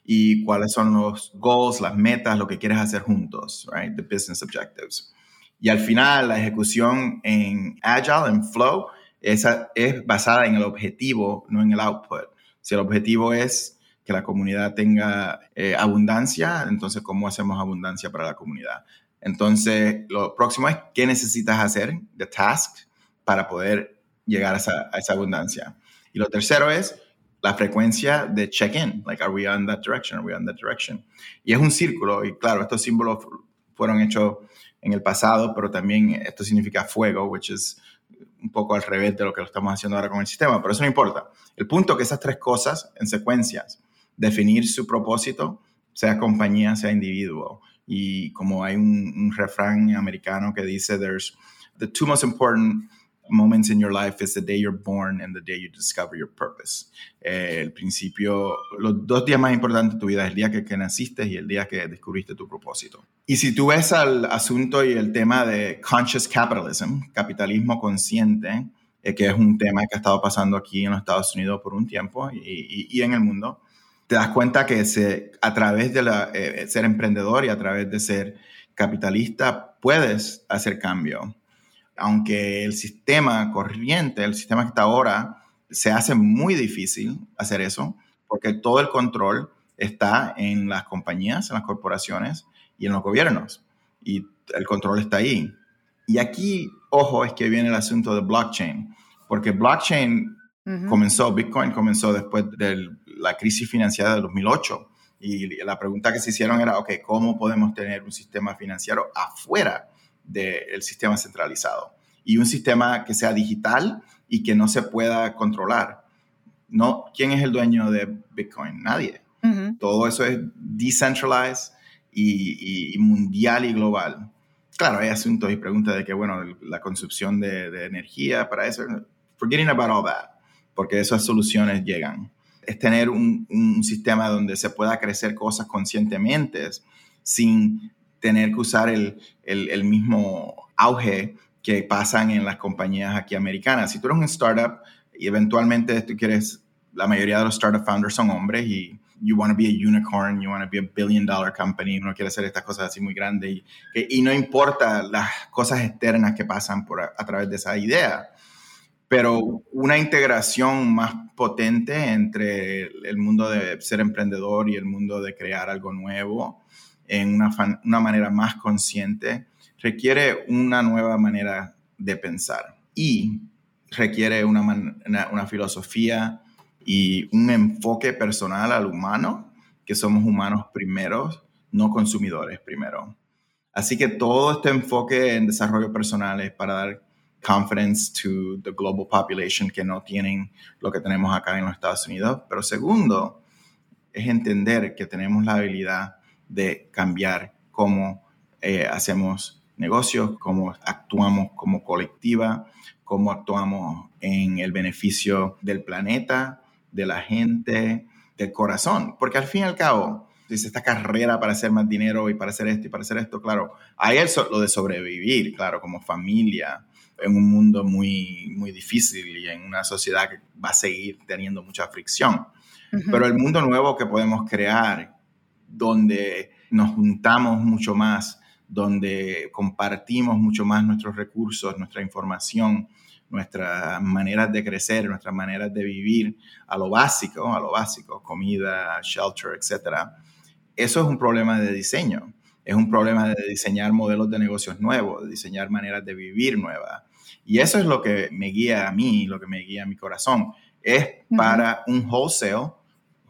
Speaker 1: Y cuáles son los goals, las metas, lo que quieres hacer juntos, right? The business objectives. Y al final, la ejecución en Agile, en Flow, esa es basada en el objetivo, no en el output. Si el objetivo es que la comunidad tenga eh, abundancia, entonces ¿cómo hacemos abundancia para la comunidad? Entonces, lo próximo es qué necesitas hacer, the task, para poder llegar a esa, a esa abundancia. Y lo tercero es la frecuencia de check-in, like, are we on that direction, are we on that direction? Y es un círculo, y claro, estos símbolos fueron hechos en el pasado, pero también esto significa fuego, which is un poco al revés de lo que lo estamos haciendo ahora con el sistema, pero eso no importa. El punto es que esas tres cosas en secuencias, definir su propósito, sea compañía, sea individuo. Y como hay un, un refrán americano que dice, there's the two most important moments in your life is the day you're born and the day you discover your purpose. Eh, el principio, los dos días más importantes de tu vida es el día que, que, naciste y el día que descubriste tu propósito. Y si tú ves al asunto y el tema de conscious capitalism, capitalismo consciente, eh, que es un tema que ha estado pasando aquí en los Estados Unidos por un tiempo y, y, y en el mundo, te das cuenta que se, a través de la, eh, ser emprendedor y a través de ser capitalista puedes hacer cambio aunque el sistema corriente, el sistema que está ahora, se hace muy difícil hacer eso, porque todo el control está en las compañías, en las corporaciones y en los gobiernos. Y el control está ahí. Y aquí, ojo, es que viene el asunto de blockchain, porque blockchain comenzó, Bitcoin comenzó después de la crisis financiera de 2008. Y la pregunta que se hicieron era, ok, ¿cómo podemos tener un sistema financiero afuera del sistema centralizado y un sistema que sea digital y que no se pueda controlar. No, ¿Quién es el dueño de Bitcoin? Nadie. Todo eso es decentralized y, mundial y global. Claro, hay asuntos y preguntas de que, bueno, la consumpción de, energía para eso, forgetting about all that, porque esas soluciones llegan. Es tener un, un sistema donde se pueda crecer cosas conscientemente sin tener que usar el, el, mismo auge que pasan en las compañías aquí americanas. Si tú eres un startup y eventualmente tú quieres, la mayoría de los startup founders son hombres y you want to be a unicorn, you want to be a billion dollar company, uno quiere hacer estas cosas así muy grandes y, y no importa las cosas externas que pasan por a, a, través de esa idea, pero una integración más potente entre el mundo de ser emprendedor y el mundo de crear algo nuevo en una, manera más consciente, requiere una nueva manera de pensar y requiere una, filosofía y un enfoque personal al humano, que somos humanos primeros, no consumidores primero. Así que todo este enfoque en desarrollo personal es para dar confidence to the global population que no tienen lo que tenemos acá en los Estados Unidos. Pero segundo, es entender que tenemos la habilidad de cambiar cómo eh, hacemos negocios, cómo actuamos como colectiva, cómo actuamos en el beneficio del planeta, de la gente, del corazón. Porque al fin y al cabo, dice esta carrera para hacer más dinero y para hacer esto y para hacer esto, claro, hay eso, lo de sobrevivir, claro, como familia, en un mundo muy, muy difícil y en una sociedad que va a seguir teniendo mucha fricción. Pero el mundo nuevo que podemos crear, donde nos juntamos mucho más, donde compartimos mucho más nuestros recursos, nuestra información, nuestras maneras de crecer, nuestras maneras de vivir a lo básico, a lo básico, comida, shelter, etc. Eso es un problema de diseño. Es un problema de diseñar modelos de negocios nuevos, de diseñar maneras de vivir nuevas. Y eso es lo que me guía a mí, lo que me guía a mi corazón. Es para un wholesale,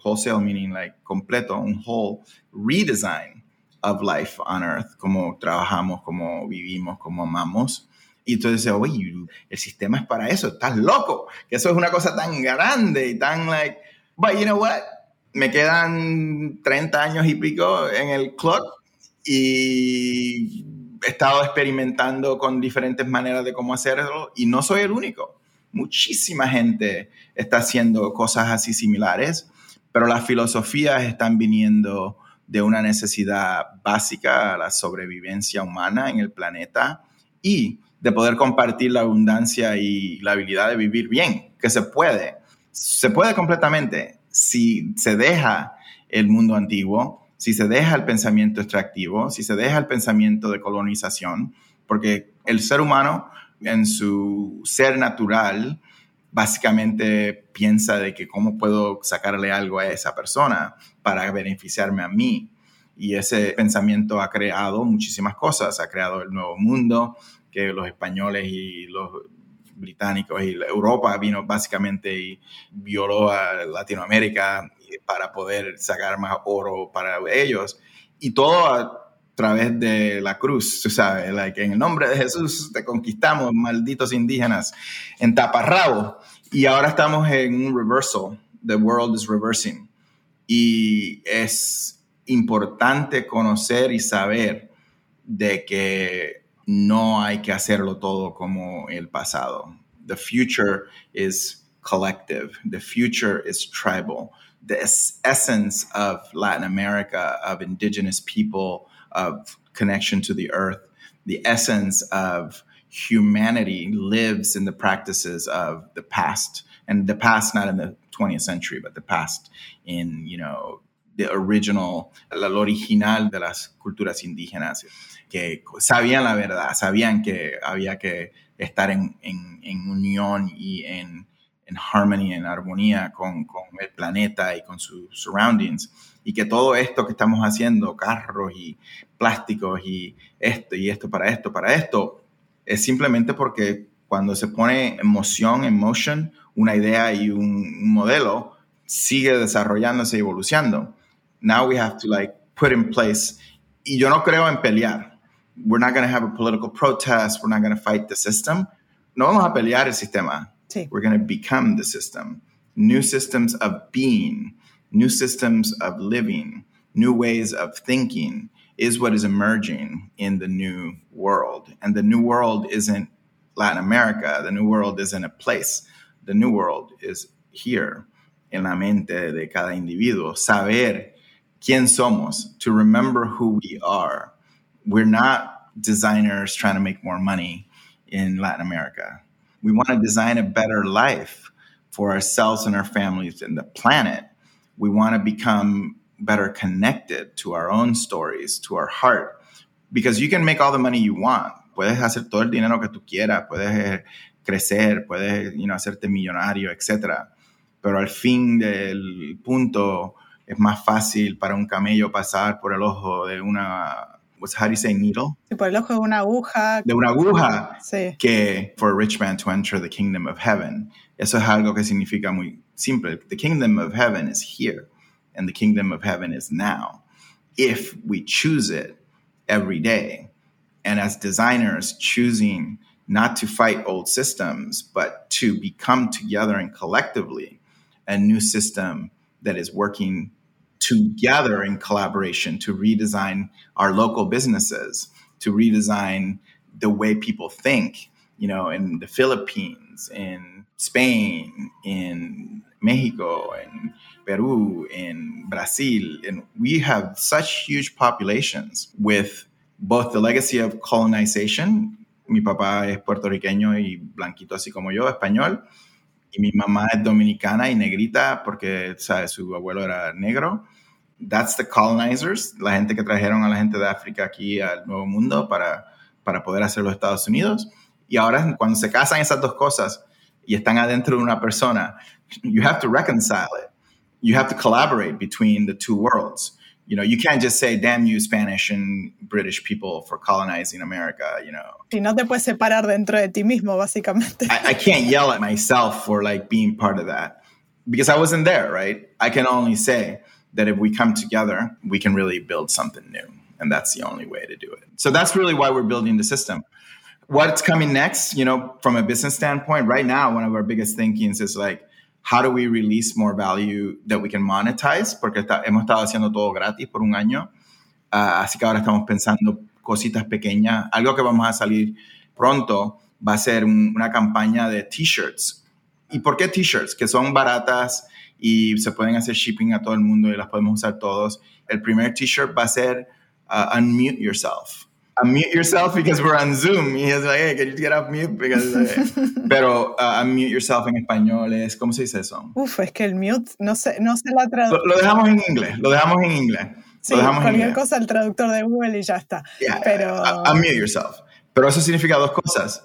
Speaker 1: wholesale meaning like completo, un whole redesign of life on earth, como trabajamos, como vivimos, como amamos. Y entonces, oye, el sistema es para eso, estás loco, que eso es una cosa tan grande y tan like, but you know what? Me quedan 30 años y pico en el clock y he estado experimentando con diferentes maneras de cómo hacerlo y no soy el único. Muchísima gente está haciendo cosas así similares, pero las filosofías están viniendo de una necesidad básica a la sobrevivencia humana en el planeta y de poder compartir la abundancia y la habilidad de vivir bien, que se puede. Se puede completamente si se deja el mundo antiguo, si se deja el pensamiento extractivo, si se deja el pensamiento de colonización, porque el ser humano en su ser natural básicamente piensa de que cómo puedo sacarle algo a esa persona para beneficiarme a mí. Y ese pensamiento ha creado muchísimas cosas, ha creado el nuevo mundo, que los españoles y los británicos y Europa vino básicamente y violó a Latinoamérica para poder sacar más oro para ellos. Y todo a través de la cruz, sabes, like, en el nombre de Jesús te conquistamos, malditos indígenas, en taparrabo. Y ahora estamos en un reversal, the world is reversing. Y es importante conocer y saber de que no hay que hacerlo todo como el pasado. The future is collective. The future is tribal. The essence of Latin America, of indigenous people, of connection to the earth, the essence of humanity lives in the practices of the past. And the past, not in the 20th century, but the past in, you know, the original, la original de las culturas indígenas. que sabían la verdad, sabían que había que estar en, en, unión y en, en harmony, en armonía con, con, el planeta y con sus surroundings. Y que todo esto que estamos haciendo, carros y plásticos y esto y esto para esto, para esto, es simplemente porque cuando se pone en moción, en motion, una idea y un, un modelo, sigue desarrollándose y evolucionando. Now we have to like put in place. Y yo no creo en pelear we're not going to have a political protest. We're not going to fight the system. No vamos a pelear el sistema. Sí. We're going to become the system. New systems of being, new systems of living, new ways of thinking is what is emerging in the new world. And the new world isn't Latin America. The new world isn't a place. The new world is here in la mente de cada individuo. Saber quién somos, to remember who we are we're not designers trying to make more money in Latin America. We want to design a better life for ourselves and our families and the planet. We want to become better connected to our own stories, to our heart, because you can make all the money you want. Puedes hacer todo el dinero que tú quieras, puedes crecer, puedes you know, hacerte millonario, etc. Pero al fin del punto, es más fácil para un camello pasar por el ojo de una what's how do you say needle?
Speaker 2: Sí, por el ojo de una aguja.
Speaker 1: De una aguja.
Speaker 2: Sí.
Speaker 1: Que for a rich man to enter the kingdom of heaven. Eso es algo que significa muy simple. The kingdom of heaven is here, and the kingdom of heaven is now. If we choose it every day, and as designers, choosing not to fight old systems, but to become together and collectively a new system that is working together in collaboration to redesign our local businesses, to redesign the way people think, you know, in the Philippines, in Spain, in Mexico, in Peru, in Brazil. And we have such huge populations with both the legacy of colonization. Mi papá es puertorriqueño y blanquito así como yo, español. Y mi mamá es dominicana y negrita porque ¿sabe? su abuelo era negro. That's the colonizers, la gente que trajeron a la gente de África aquí al Nuevo Mundo para, para poder hacer los Estados Unidos. Y ahora cuando se casan esas dos cosas y están adentro de una persona, you have to reconcile it. You have to collaborate between the two worlds. You know, you can't just say, damn you, Spanish and British people for colonizing America, you know.
Speaker 2: Si no te puedes separar dentro de ti mismo, básicamente.
Speaker 1: I, I can't yell at myself for like being part of that because I wasn't there, right? I can only say that if we come together, we can really build something new. And that's the only way to do it. So that's really why we're building the system. What's coming next, you know, from a business standpoint, right now, one of our biggest thinkings is like, how do we release more value that we can monetize? Porque está, hemos estado haciendo todo gratis por un año. Uh, así que ahora estamos pensando cositas pequeñas. Algo que vamos a salir pronto va a ser un, una campaña de t-shirts. ¿Y por qué t-shirts? Que son baratas y se pueden hacer shipping a todo el mundo y las podemos usar todos. El primer t-shirt va a ser uh, Unmute Yourself unmute yourself because we're on Zoom. Y es like, hey, can you get off mute? Because, uh, pero uh, unmute yourself en español es, ¿cómo se dice eso?
Speaker 2: Uf, es que el mute, no sé, no sé la traducción.
Speaker 1: Lo, lo, dejamos en inglés, lo dejamos en inglés.
Speaker 2: Sí, cualquier cosa el traductor de Google y ya está.
Speaker 1: Yeah,
Speaker 2: pero...
Speaker 1: Uh, unmute yourself. Pero eso significa dos cosas.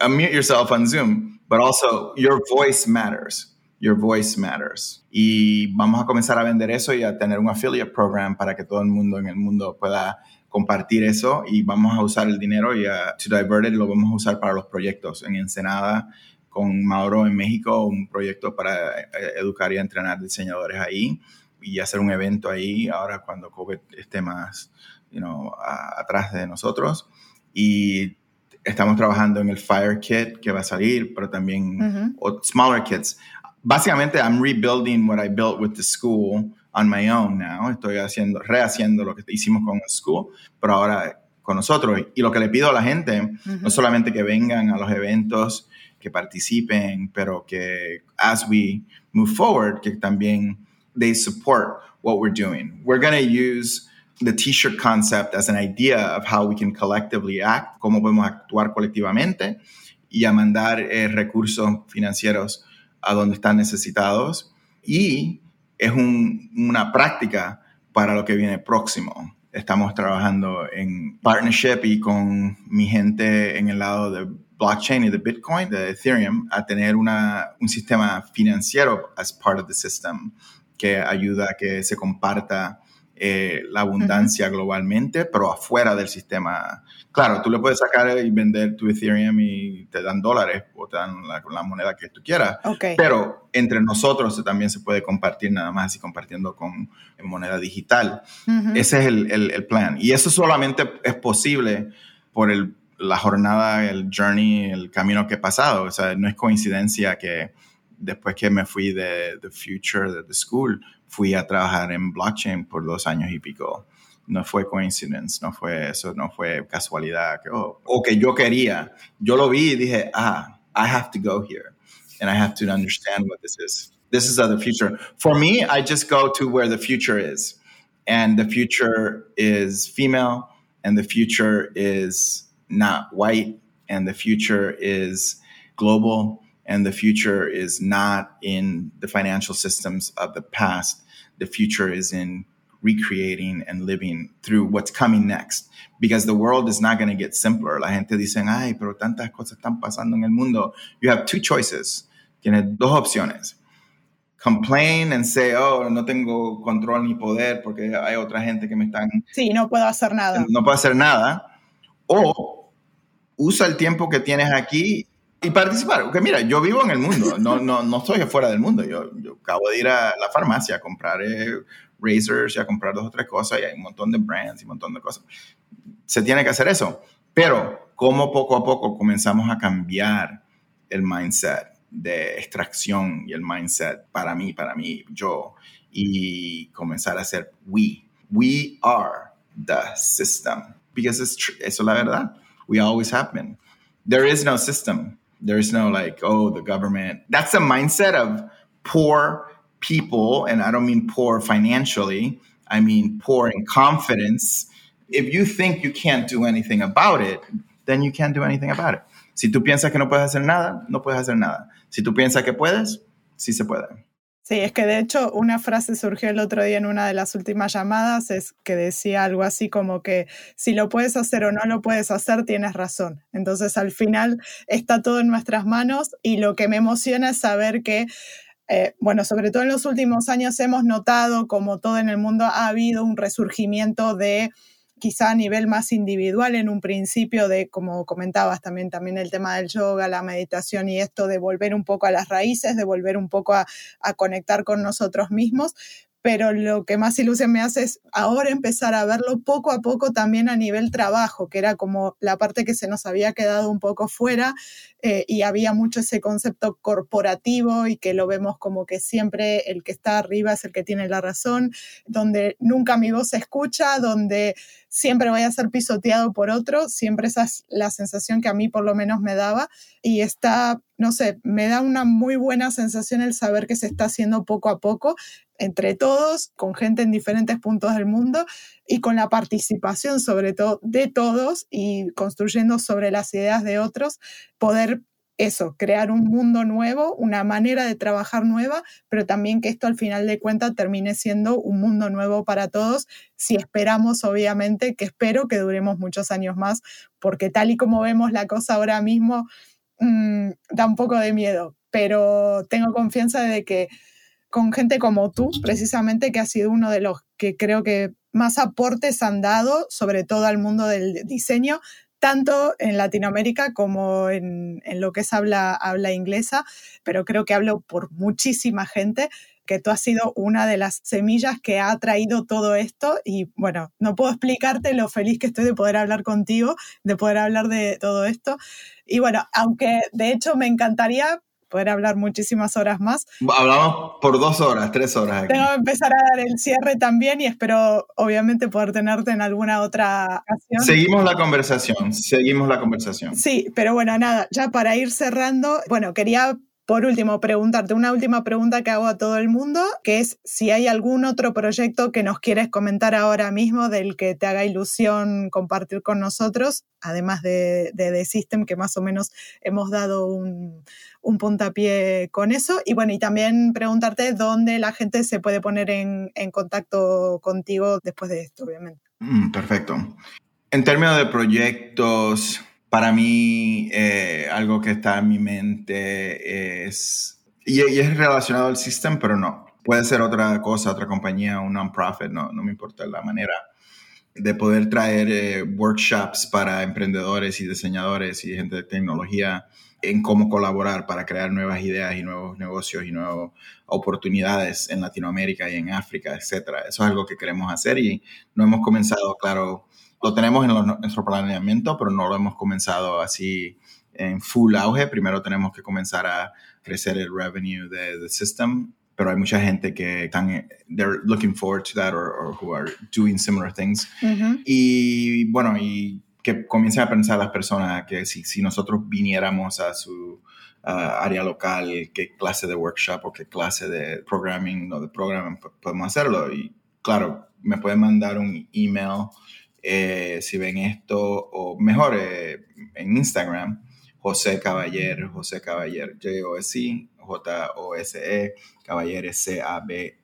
Speaker 1: Unmute yourself on Zoom, but also your voice matters. Your voice matters. Y vamos a comenzar a vender eso y a tener un affiliate program para que todo el mundo en el mundo pueda compartir eso y vamos a usar el dinero y a To Divert It lo vamos a usar para los proyectos. En Ensenada, con Mauro en México, un proyecto para eh, educar y entrenar diseñadores ahí y hacer un evento ahí ahora cuando COVID esté más you know, a, atrás de nosotros. Y estamos trabajando en el Fire Kit que va a salir, pero también uh -huh. smaller kits. Básicamente, I'm rebuilding what I built with the school on my own now. Estoy haciendo, rehaciendo lo que hicimos con school, pero ahora con nosotros. Y lo que le pido a la gente, uh -huh. no solamente que vengan a los eventos, que participen, pero que as we move forward, que también they support what we're doing. We're going to use the t-shirt concept as an idea of how we can collectively act, cómo podemos actuar colectivamente y a mandar eh, recursos financieros a donde están necesitados. Y es un, una práctica para lo que viene próximo. Estamos trabajando en partnership y con mi gente en el lado de blockchain y de Bitcoin, de Ethereum, a tener una, un sistema financiero as part of the system que ayuda a que se comparta eh, la abundancia uh -huh. globalmente, pero afuera del sistema. Claro, tú le puedes sacar y vender tu Ethereum y te dan dólares o te dan la, la moneda que tú quieras,
Speaker 2: okay.
Speaker 1: pero entre nosotros también se puede compartir nada más así compartiendo con moneda digital. Uh -huh. Ese es el, el, el, plan. Y eso solamente es posible por el, la jornada, el journey, el camino que he pasado. O sea, no es coincidencia que después que me fui de The Future, de The School, fui a trabajar en blockchain por dos años y pico. No fue coincidence, no fue eso, no fue casualidad. Que, oh, o que yo quería. Yo lo vi y dije, ah, I have to go here. And I have to understand what this is. This is the future. For me, I just go to where the future is. And the future is female, and the future is not white, and the future is global, and the future is not in the financial systems of the past. The future is in recreating and living through what's coming next. Because the world is not going to get simpler. La gente dice, ay, pero tantas cosas están pasando en el mundo. You have two choices. Tienes dos opciones. complain and say, oh, no tengo control ni poder porque hay otra gente que me están...
Speaker 2: Sí, no puedo hacer nada.
Speaker 1: No puedo hacer nada. O usa el tiempo que tienes aquí y participar. Porque mira, yo vivo en el mundo, no, no, no estoy afuera del mundo. Yo, yo acabo de ir a la farmacia a comprar eh, razors y a comprar dos o tres cosas y hay un montón de brands y un montón de cosas. Se tiene que hacer eso. Pero, ¿cómo poco a poco comenzamos a cambiar el mindset de extracción y el mindset para mí, para mí, yo, y comenzar a hacer we? We are the system. Because it's eso es la verdad. We always have been. There is no system. There is no like, oh, the government. That's the mindset of poor people. And I don't mean poor financially, I mean poor in confidence. If you think you can't do anything about it, then you can't do anything about it. Si tú piensas que no puedes hacer nada, no puedes hacer nada. Si tú piensas que puedes, sí se puede.
Speaker 2: Sí, es que de hecho una frase surgió el otro día en una de las últimas llamadas, es que decía algo así como que si lo puedes hacer o no lo puedes hacer, tienes razón. Entonces al final está todo en nuestras manos y lo que me emociona es saber que, eh, bueno, sobre todo en los últimos años hemos notado como todo en el mundo ha habido un resurgimiento de quizá a nivel más individual en un principio de, como comentabas también, también el tema del yoga, la meditación y esto de volver un poco a las raíces, de volver un poco a, a conectar con nosotros mismos, pero lo que más ilusión me hace es ahora empezar a verlo poco a poco también a nivel trabajo, que era como la parte que se nos había quedado un poco fuera eh, y había mucho ese concepto corporativo y que lo vemos como que siempre el que está arriba es el que tiene la razón, donde nunca mi voz se escucha, donde siempre voy a ser pisoteado por otro, siempre esa es la sensación que a mí por lo menos me daba y está, no sé, me da una muy buena sensación el saber que se está haciendo poco a poco entre todos, con gente en diferentes puntos del mundo y con la participación sobre todo de todos y construyendo sobre las ideas de otros, poder eso, crear un mundo nuevo, una manera de trabajar nueva, pero también que esto al final de cuentas termine siendo un mundo nuevo para todos, si esperamos obviamente, que espero que duremos muchos años más, porque tal y como vemos la cosa ahora mismo, mmm, da un poco de miedo, pero tengo confianza de que con gente como tú, precisamente, que ha sido uno de los que creo que más aportes han dado, sobre todo al mundo del diseño, tanto en Latinoamérica como en, en lo que es habla, habla inglesa, pero creo que hablo por muchísima gente que tú has sido una de las semillas que ha traído todo esto y bueno, no puedo explicarte lo feliz que estoy de poder hablar contigo, de poder hablar de todo esto. Y bueno, aunque de hecho me encantaría poder hablar muchísimas horas más.
Speaker 1: Hablamos por dos horas, tres horas. Aquí.
Speaker 2: Tengo que empezar a dar el cierre también y espero obviamente poder tenerte en alguna otra ocasión.
Speaker 1: Seguimos la conversación, seguimos la conversación.
Speaker 2: Sí, pero bueno, nada, ya para ir cerrando, bueno, quería por último, preguntarte una última pregunta que hago a todo el mundo, que es si hay algún otro proyecto que nos quieres comentar ahora mismo del que te haga ilusión compartir con nosotros, además de, de The System, que más o menos hemos dado un, un puntapié con eso. Y bueno, y también preguntarte dónde la gente se puede poner en, en contacto contigo después de esto, obviamente.
Speaker 1: Mm, perfecto. En términos de proyectos, para mí eh, algo que está en mi mente es, y, y, es relacionado al sistema, pero no. Puede ser otra cosa, otra compañía, un non-profit, no, no me importa la manera de poder traer eh, workshops para emprendedores y diseñadores y gente de tecnología en cómo colaborar para crear nuevas ideas y nuevos negocios y nuevas oportunidades en Latinoamérica y en África, etcétera. Eso es algo que queremos hacer y no hemos comenzado, claro, lo tenemos en, lo, en nuestro planeamiento, pero no lo hemos comenzado así en full auge. Primero tenemos que comenzar a crecer el revenue del de system, pero hay mucha gente que están, they're looking forward to that or, or who are doing similar things. Uh -huh. Y bueno, y que comiencen a pensar las personas que si, si nosotros viniéramos a su uh, área local, qué clase de workshop o qué clase de programming o de programming podemos hacerlo. Y claro, me pueden mandar un email eh, si ven esto, o mejor eh, en Instagram, José Caballer, José Caballer, J-O-S-I, J-O-S-E, Caballer, C-A-B-A-L-L-E-R.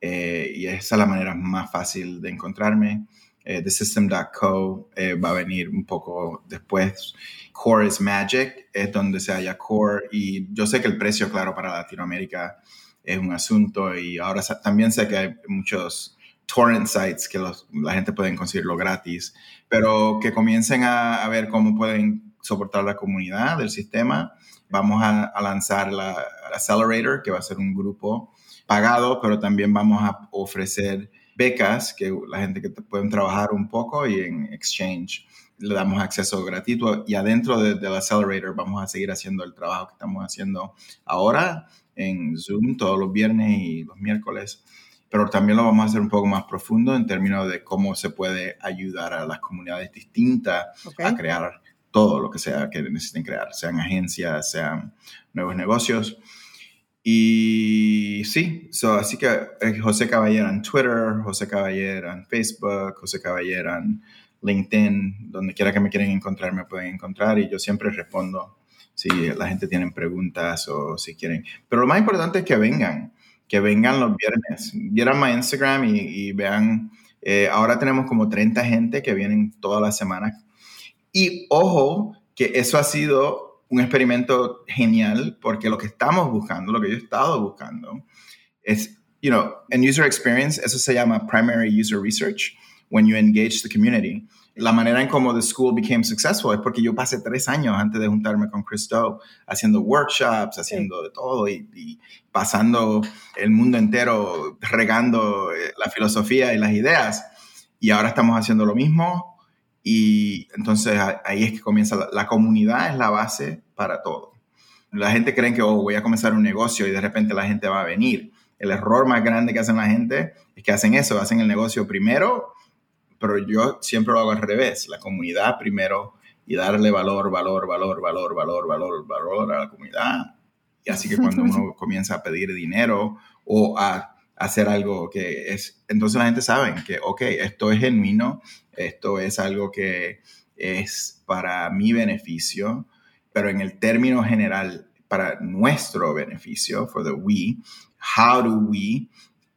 Speaker 1: Eh, y esa es la manera más fácil de encontrarme. eh, thesystem.co eh, va a venir un poco después. Core is Magic es donde se halla Core y yo sé que el precio, claro, para Latinoamérica es un asunto y ahora también sé que hay muchos torrent sites que la gente puede conseguirlo gratis, pero que comiencen a, ver cómo pueden soportar la comunidad del sistema. Vamos a, lanzar la, Accelerator, que va a ser un grupo pagado, pero también vamos a ofrecer becas que la gente que pueden trabajar un poco y en exchange le damos acceso gratuito y adentro del de Accelerator vamos a seguir haciendo el trabajo que estamos haciendo ahora en Zoom todos los viernes y los miércoles, pero también lo vamos a hacer un poco más profundo en términos de cómo se puede ayudar a las comunidades distintas a crear todo lo que sea que necesiten crear, sean agencias, sean nuevos negocios. Y sí, así que eh, José Caballero en Twitter, José Caballero en Facebook, José Caballero en LinkedIn, donde quiera que me quieran encontrar, me pueden encontrar y yo siempre respondo si la gente tiene preguntas o si quieren. Pero lo más importante es que vengan, que vengan los viernes. Vieran mi Instagram y, vean, eh, ahora tenemos como 30 gente que vienen todas las semanas. Y ojo, que eso ha sido un experimento genial porque lo que estamos buscando, lo que yo he estado buscando, es, you know, en user experience, eso se llama primary user research, when you engage the community la manera en cómo The School became successful es porque yo pasé tres años antes de juntarme con Christo haciendo workshops, haciendo de todo y, pasando el mundo entero regando eh, la filosofía y las ideas. Y ahora estamos haciendo lo mismo y entonces ahí es que comienza, la, comunidad es la base para todo. La gente cree que oh, voy a comenzar un negocio y de repente la gente va a venir. El error más grande que hacen la gente es que hacen eso, hacen el negocio primero pero yo siempre lo hago al revés, la comunidad primero y darle valor, valor, valor, valor, valor, valor, valor a la comunidad. Y así que cuando uno comienza a pedir dinero o a hacer algo que es, entonces la gente sabe que, ok, esto es genuino, esto es algo que es para mi beneficio, pero en el término general, para nuestro beneficio, for the we, how do we,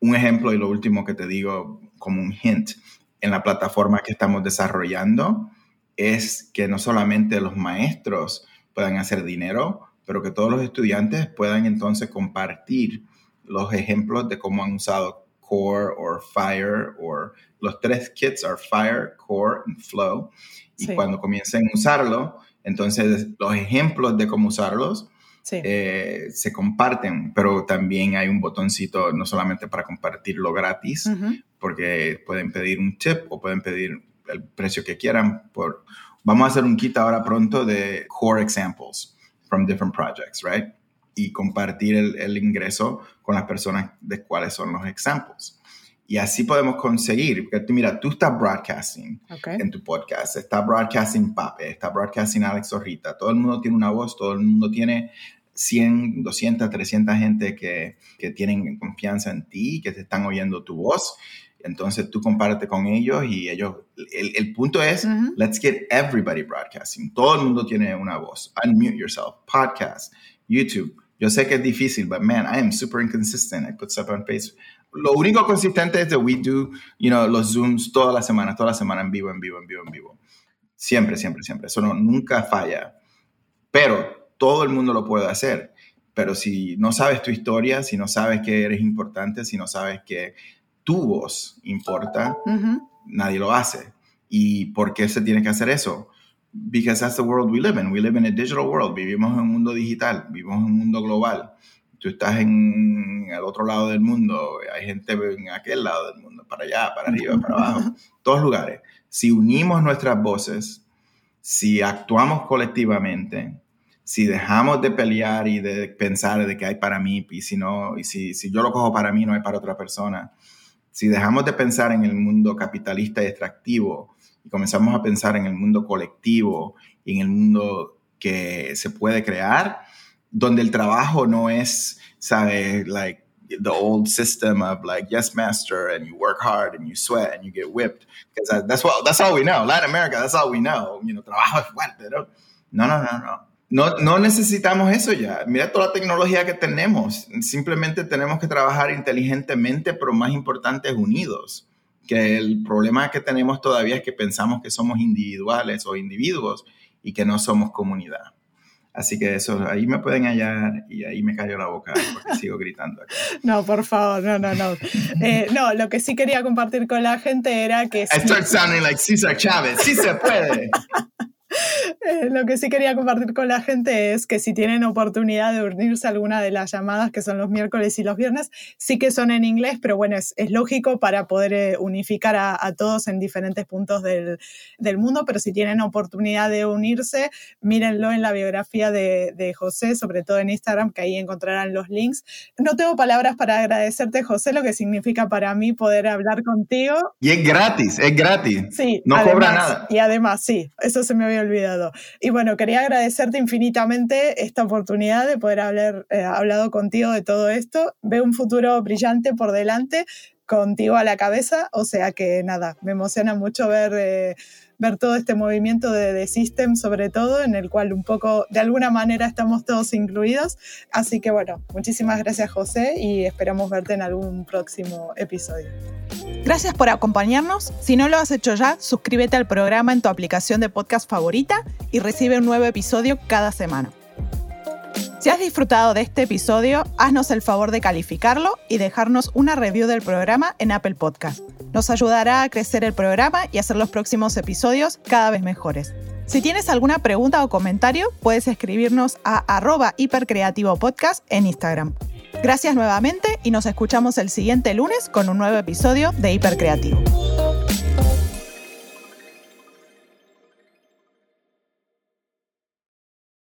Speaker 1: un ejemplo y lo último que te digo como un hint, en la plataforma que estamos desarrollando es que no solamente los maestros puedan hacer dinero, pero que todos los estudiantes puedan entonces compartir los ejemplos de cómo han usado Core o Fire o los tres kits are Fire, Core y Flow. Y cuando comiencen a usarlo, entonces los ejemplos de cómo usarlos eh, se comparten, pero también hay un botoncito no solamente para compartirlo gratis, porque pueden pedir un tip o pueden pedir el precio que quieran. Por, vamos a hacer un kit ahora pronto de core examples from different projects, right? Y compartir el, el ingreso con las personas de cuáles son los examples. Y así podemos conseguir, porque mira, tú estás broadcasting en tu podcast, está broadcasting Pape, está broadcasting Alex Zorrita, todo el mundo tiene una voz, todo el mundo tiene 100, 200, 300 gente que, que tienen confianza en ti, que te están oyendo tu voz. Entonces tú compárate con ellos y ellos, el, el punto es, let's get everybody broadcasting. Todo el mundo tiene una voz. Unmute yourself. Podcast, YouTube. Yo sé que es difícil, but man, I am super inconsistent. I put stuff on Facebook. Lo único consistente es que we do, you know, los Zooms toda la semana, toda la semana en vivo, en vivo, en vivo, en vivo. Siempre, siempre, siempre. Eso no, nunca falla. Pero todo el mundo lo puede hacer, pero si no sabes tu historia, si no sabes que eres importante, si no sabes que tu voz importa, nadie lo hace. ¿Y por qué se tiene que hacer eso? Because that's the world we live in. We live in a digital world. Vivimos en un mundo digital, vivimos en un mundo global. Tú estás en el otro lado del mundo, hay gente en aquel lado del mundo, para allá, para arriba, para abajo, todos lugares. Si unimos nuestras voces, si actuamos colectivamente, si dejamos de pelear y de pensar de que hay para mí y si no, y si, si yo lo cojo para mí, no hay para otra persona, si dejamos de pensar en el mundo capitalista y extractivo y comenzamos a pensar en el mundo colectivo y en el mundo que se puede crear, donde el trabajo no es, ¿sabes? Like the old system of like, yes, master, and you work hard and you sweat and you get whipped. Because that's, what, that's all we know. Latin America, that's all we know. You know. No, no, no, no. No, no necesitamos eso ya. Mira toda la tecnología que tenemos. Simplemente tenemos que trabajar inteligentemente, pero más importante, unidos. que el problema que tenemos todavía es que pensamos que somos individuales o individuos y que no somos comunidad. Así que eso, ahí me pueden hallar y ahí me cayó la boca porque sigo gritando.
Speaker 2: No, por favor, no, no, no. Eh, no, lo que sí quería compartir con la gente era que...
Speaker 1: I start sounding like César Chávez, sí se puede.
Speaker 2: Eh, lo que sí quería compartir con la gente es que si tienen oportunidad de unirse a alguna de las llamadas que son los miércoles y los viernes, sí que son en inglés, pero bueno, es, lógico para poder eh, unificar a, todos en diferentes puntos del, mundo, pero si tienen oportunidad de unirse, mírenlo en la biografía de, de, José, sobre todo en Instagram, que ahí encontrarán los links. No tengo palabras para agradecerte, José, lo que significa para mí poder hablar contigo.
Speaker 1: Y es gratis, es gratis.
Speaker 2: Sí.
Speaker 1: No cobra nada.
Speaker 2: Y además, sí, eso se me había olvidado. Y bueno, quería agradecerte infinitamente esta oportunidad de poder haber eh, hablado contigo de todo esto. Veo un futuro brillante por delante contigo a la cabeza, o sea que nada, me emociona mucho ver, eh, ver todo este movimiento de The System sobre todo, en el cual un poco, de alguna manera estamos todos incluidos. Así que bueno, muchísimas gracias José y esperamos verte en algún próximo episodio. Gracias por acompañarnos. Si no lo has hecho ya, suscríbete al programa en tu aplicación de podcast favorita y recibe un nuevo episodio cada semana. Si has disfrutado de este episodio, haznos el favor de calificarlo y dejarnos una review del programa en Apple Podcast. Nos ayudará a crecer el programa y hacer los próximos episodios cada vez mejores. Si tienes alguna pregunta o comentario, puedes escribirnos a arroba hipercreativo podcast en Instagram. Gracias nuevamente y nos escuchamos el siguiente lunes con un nuevo episodio de Hipercreativo.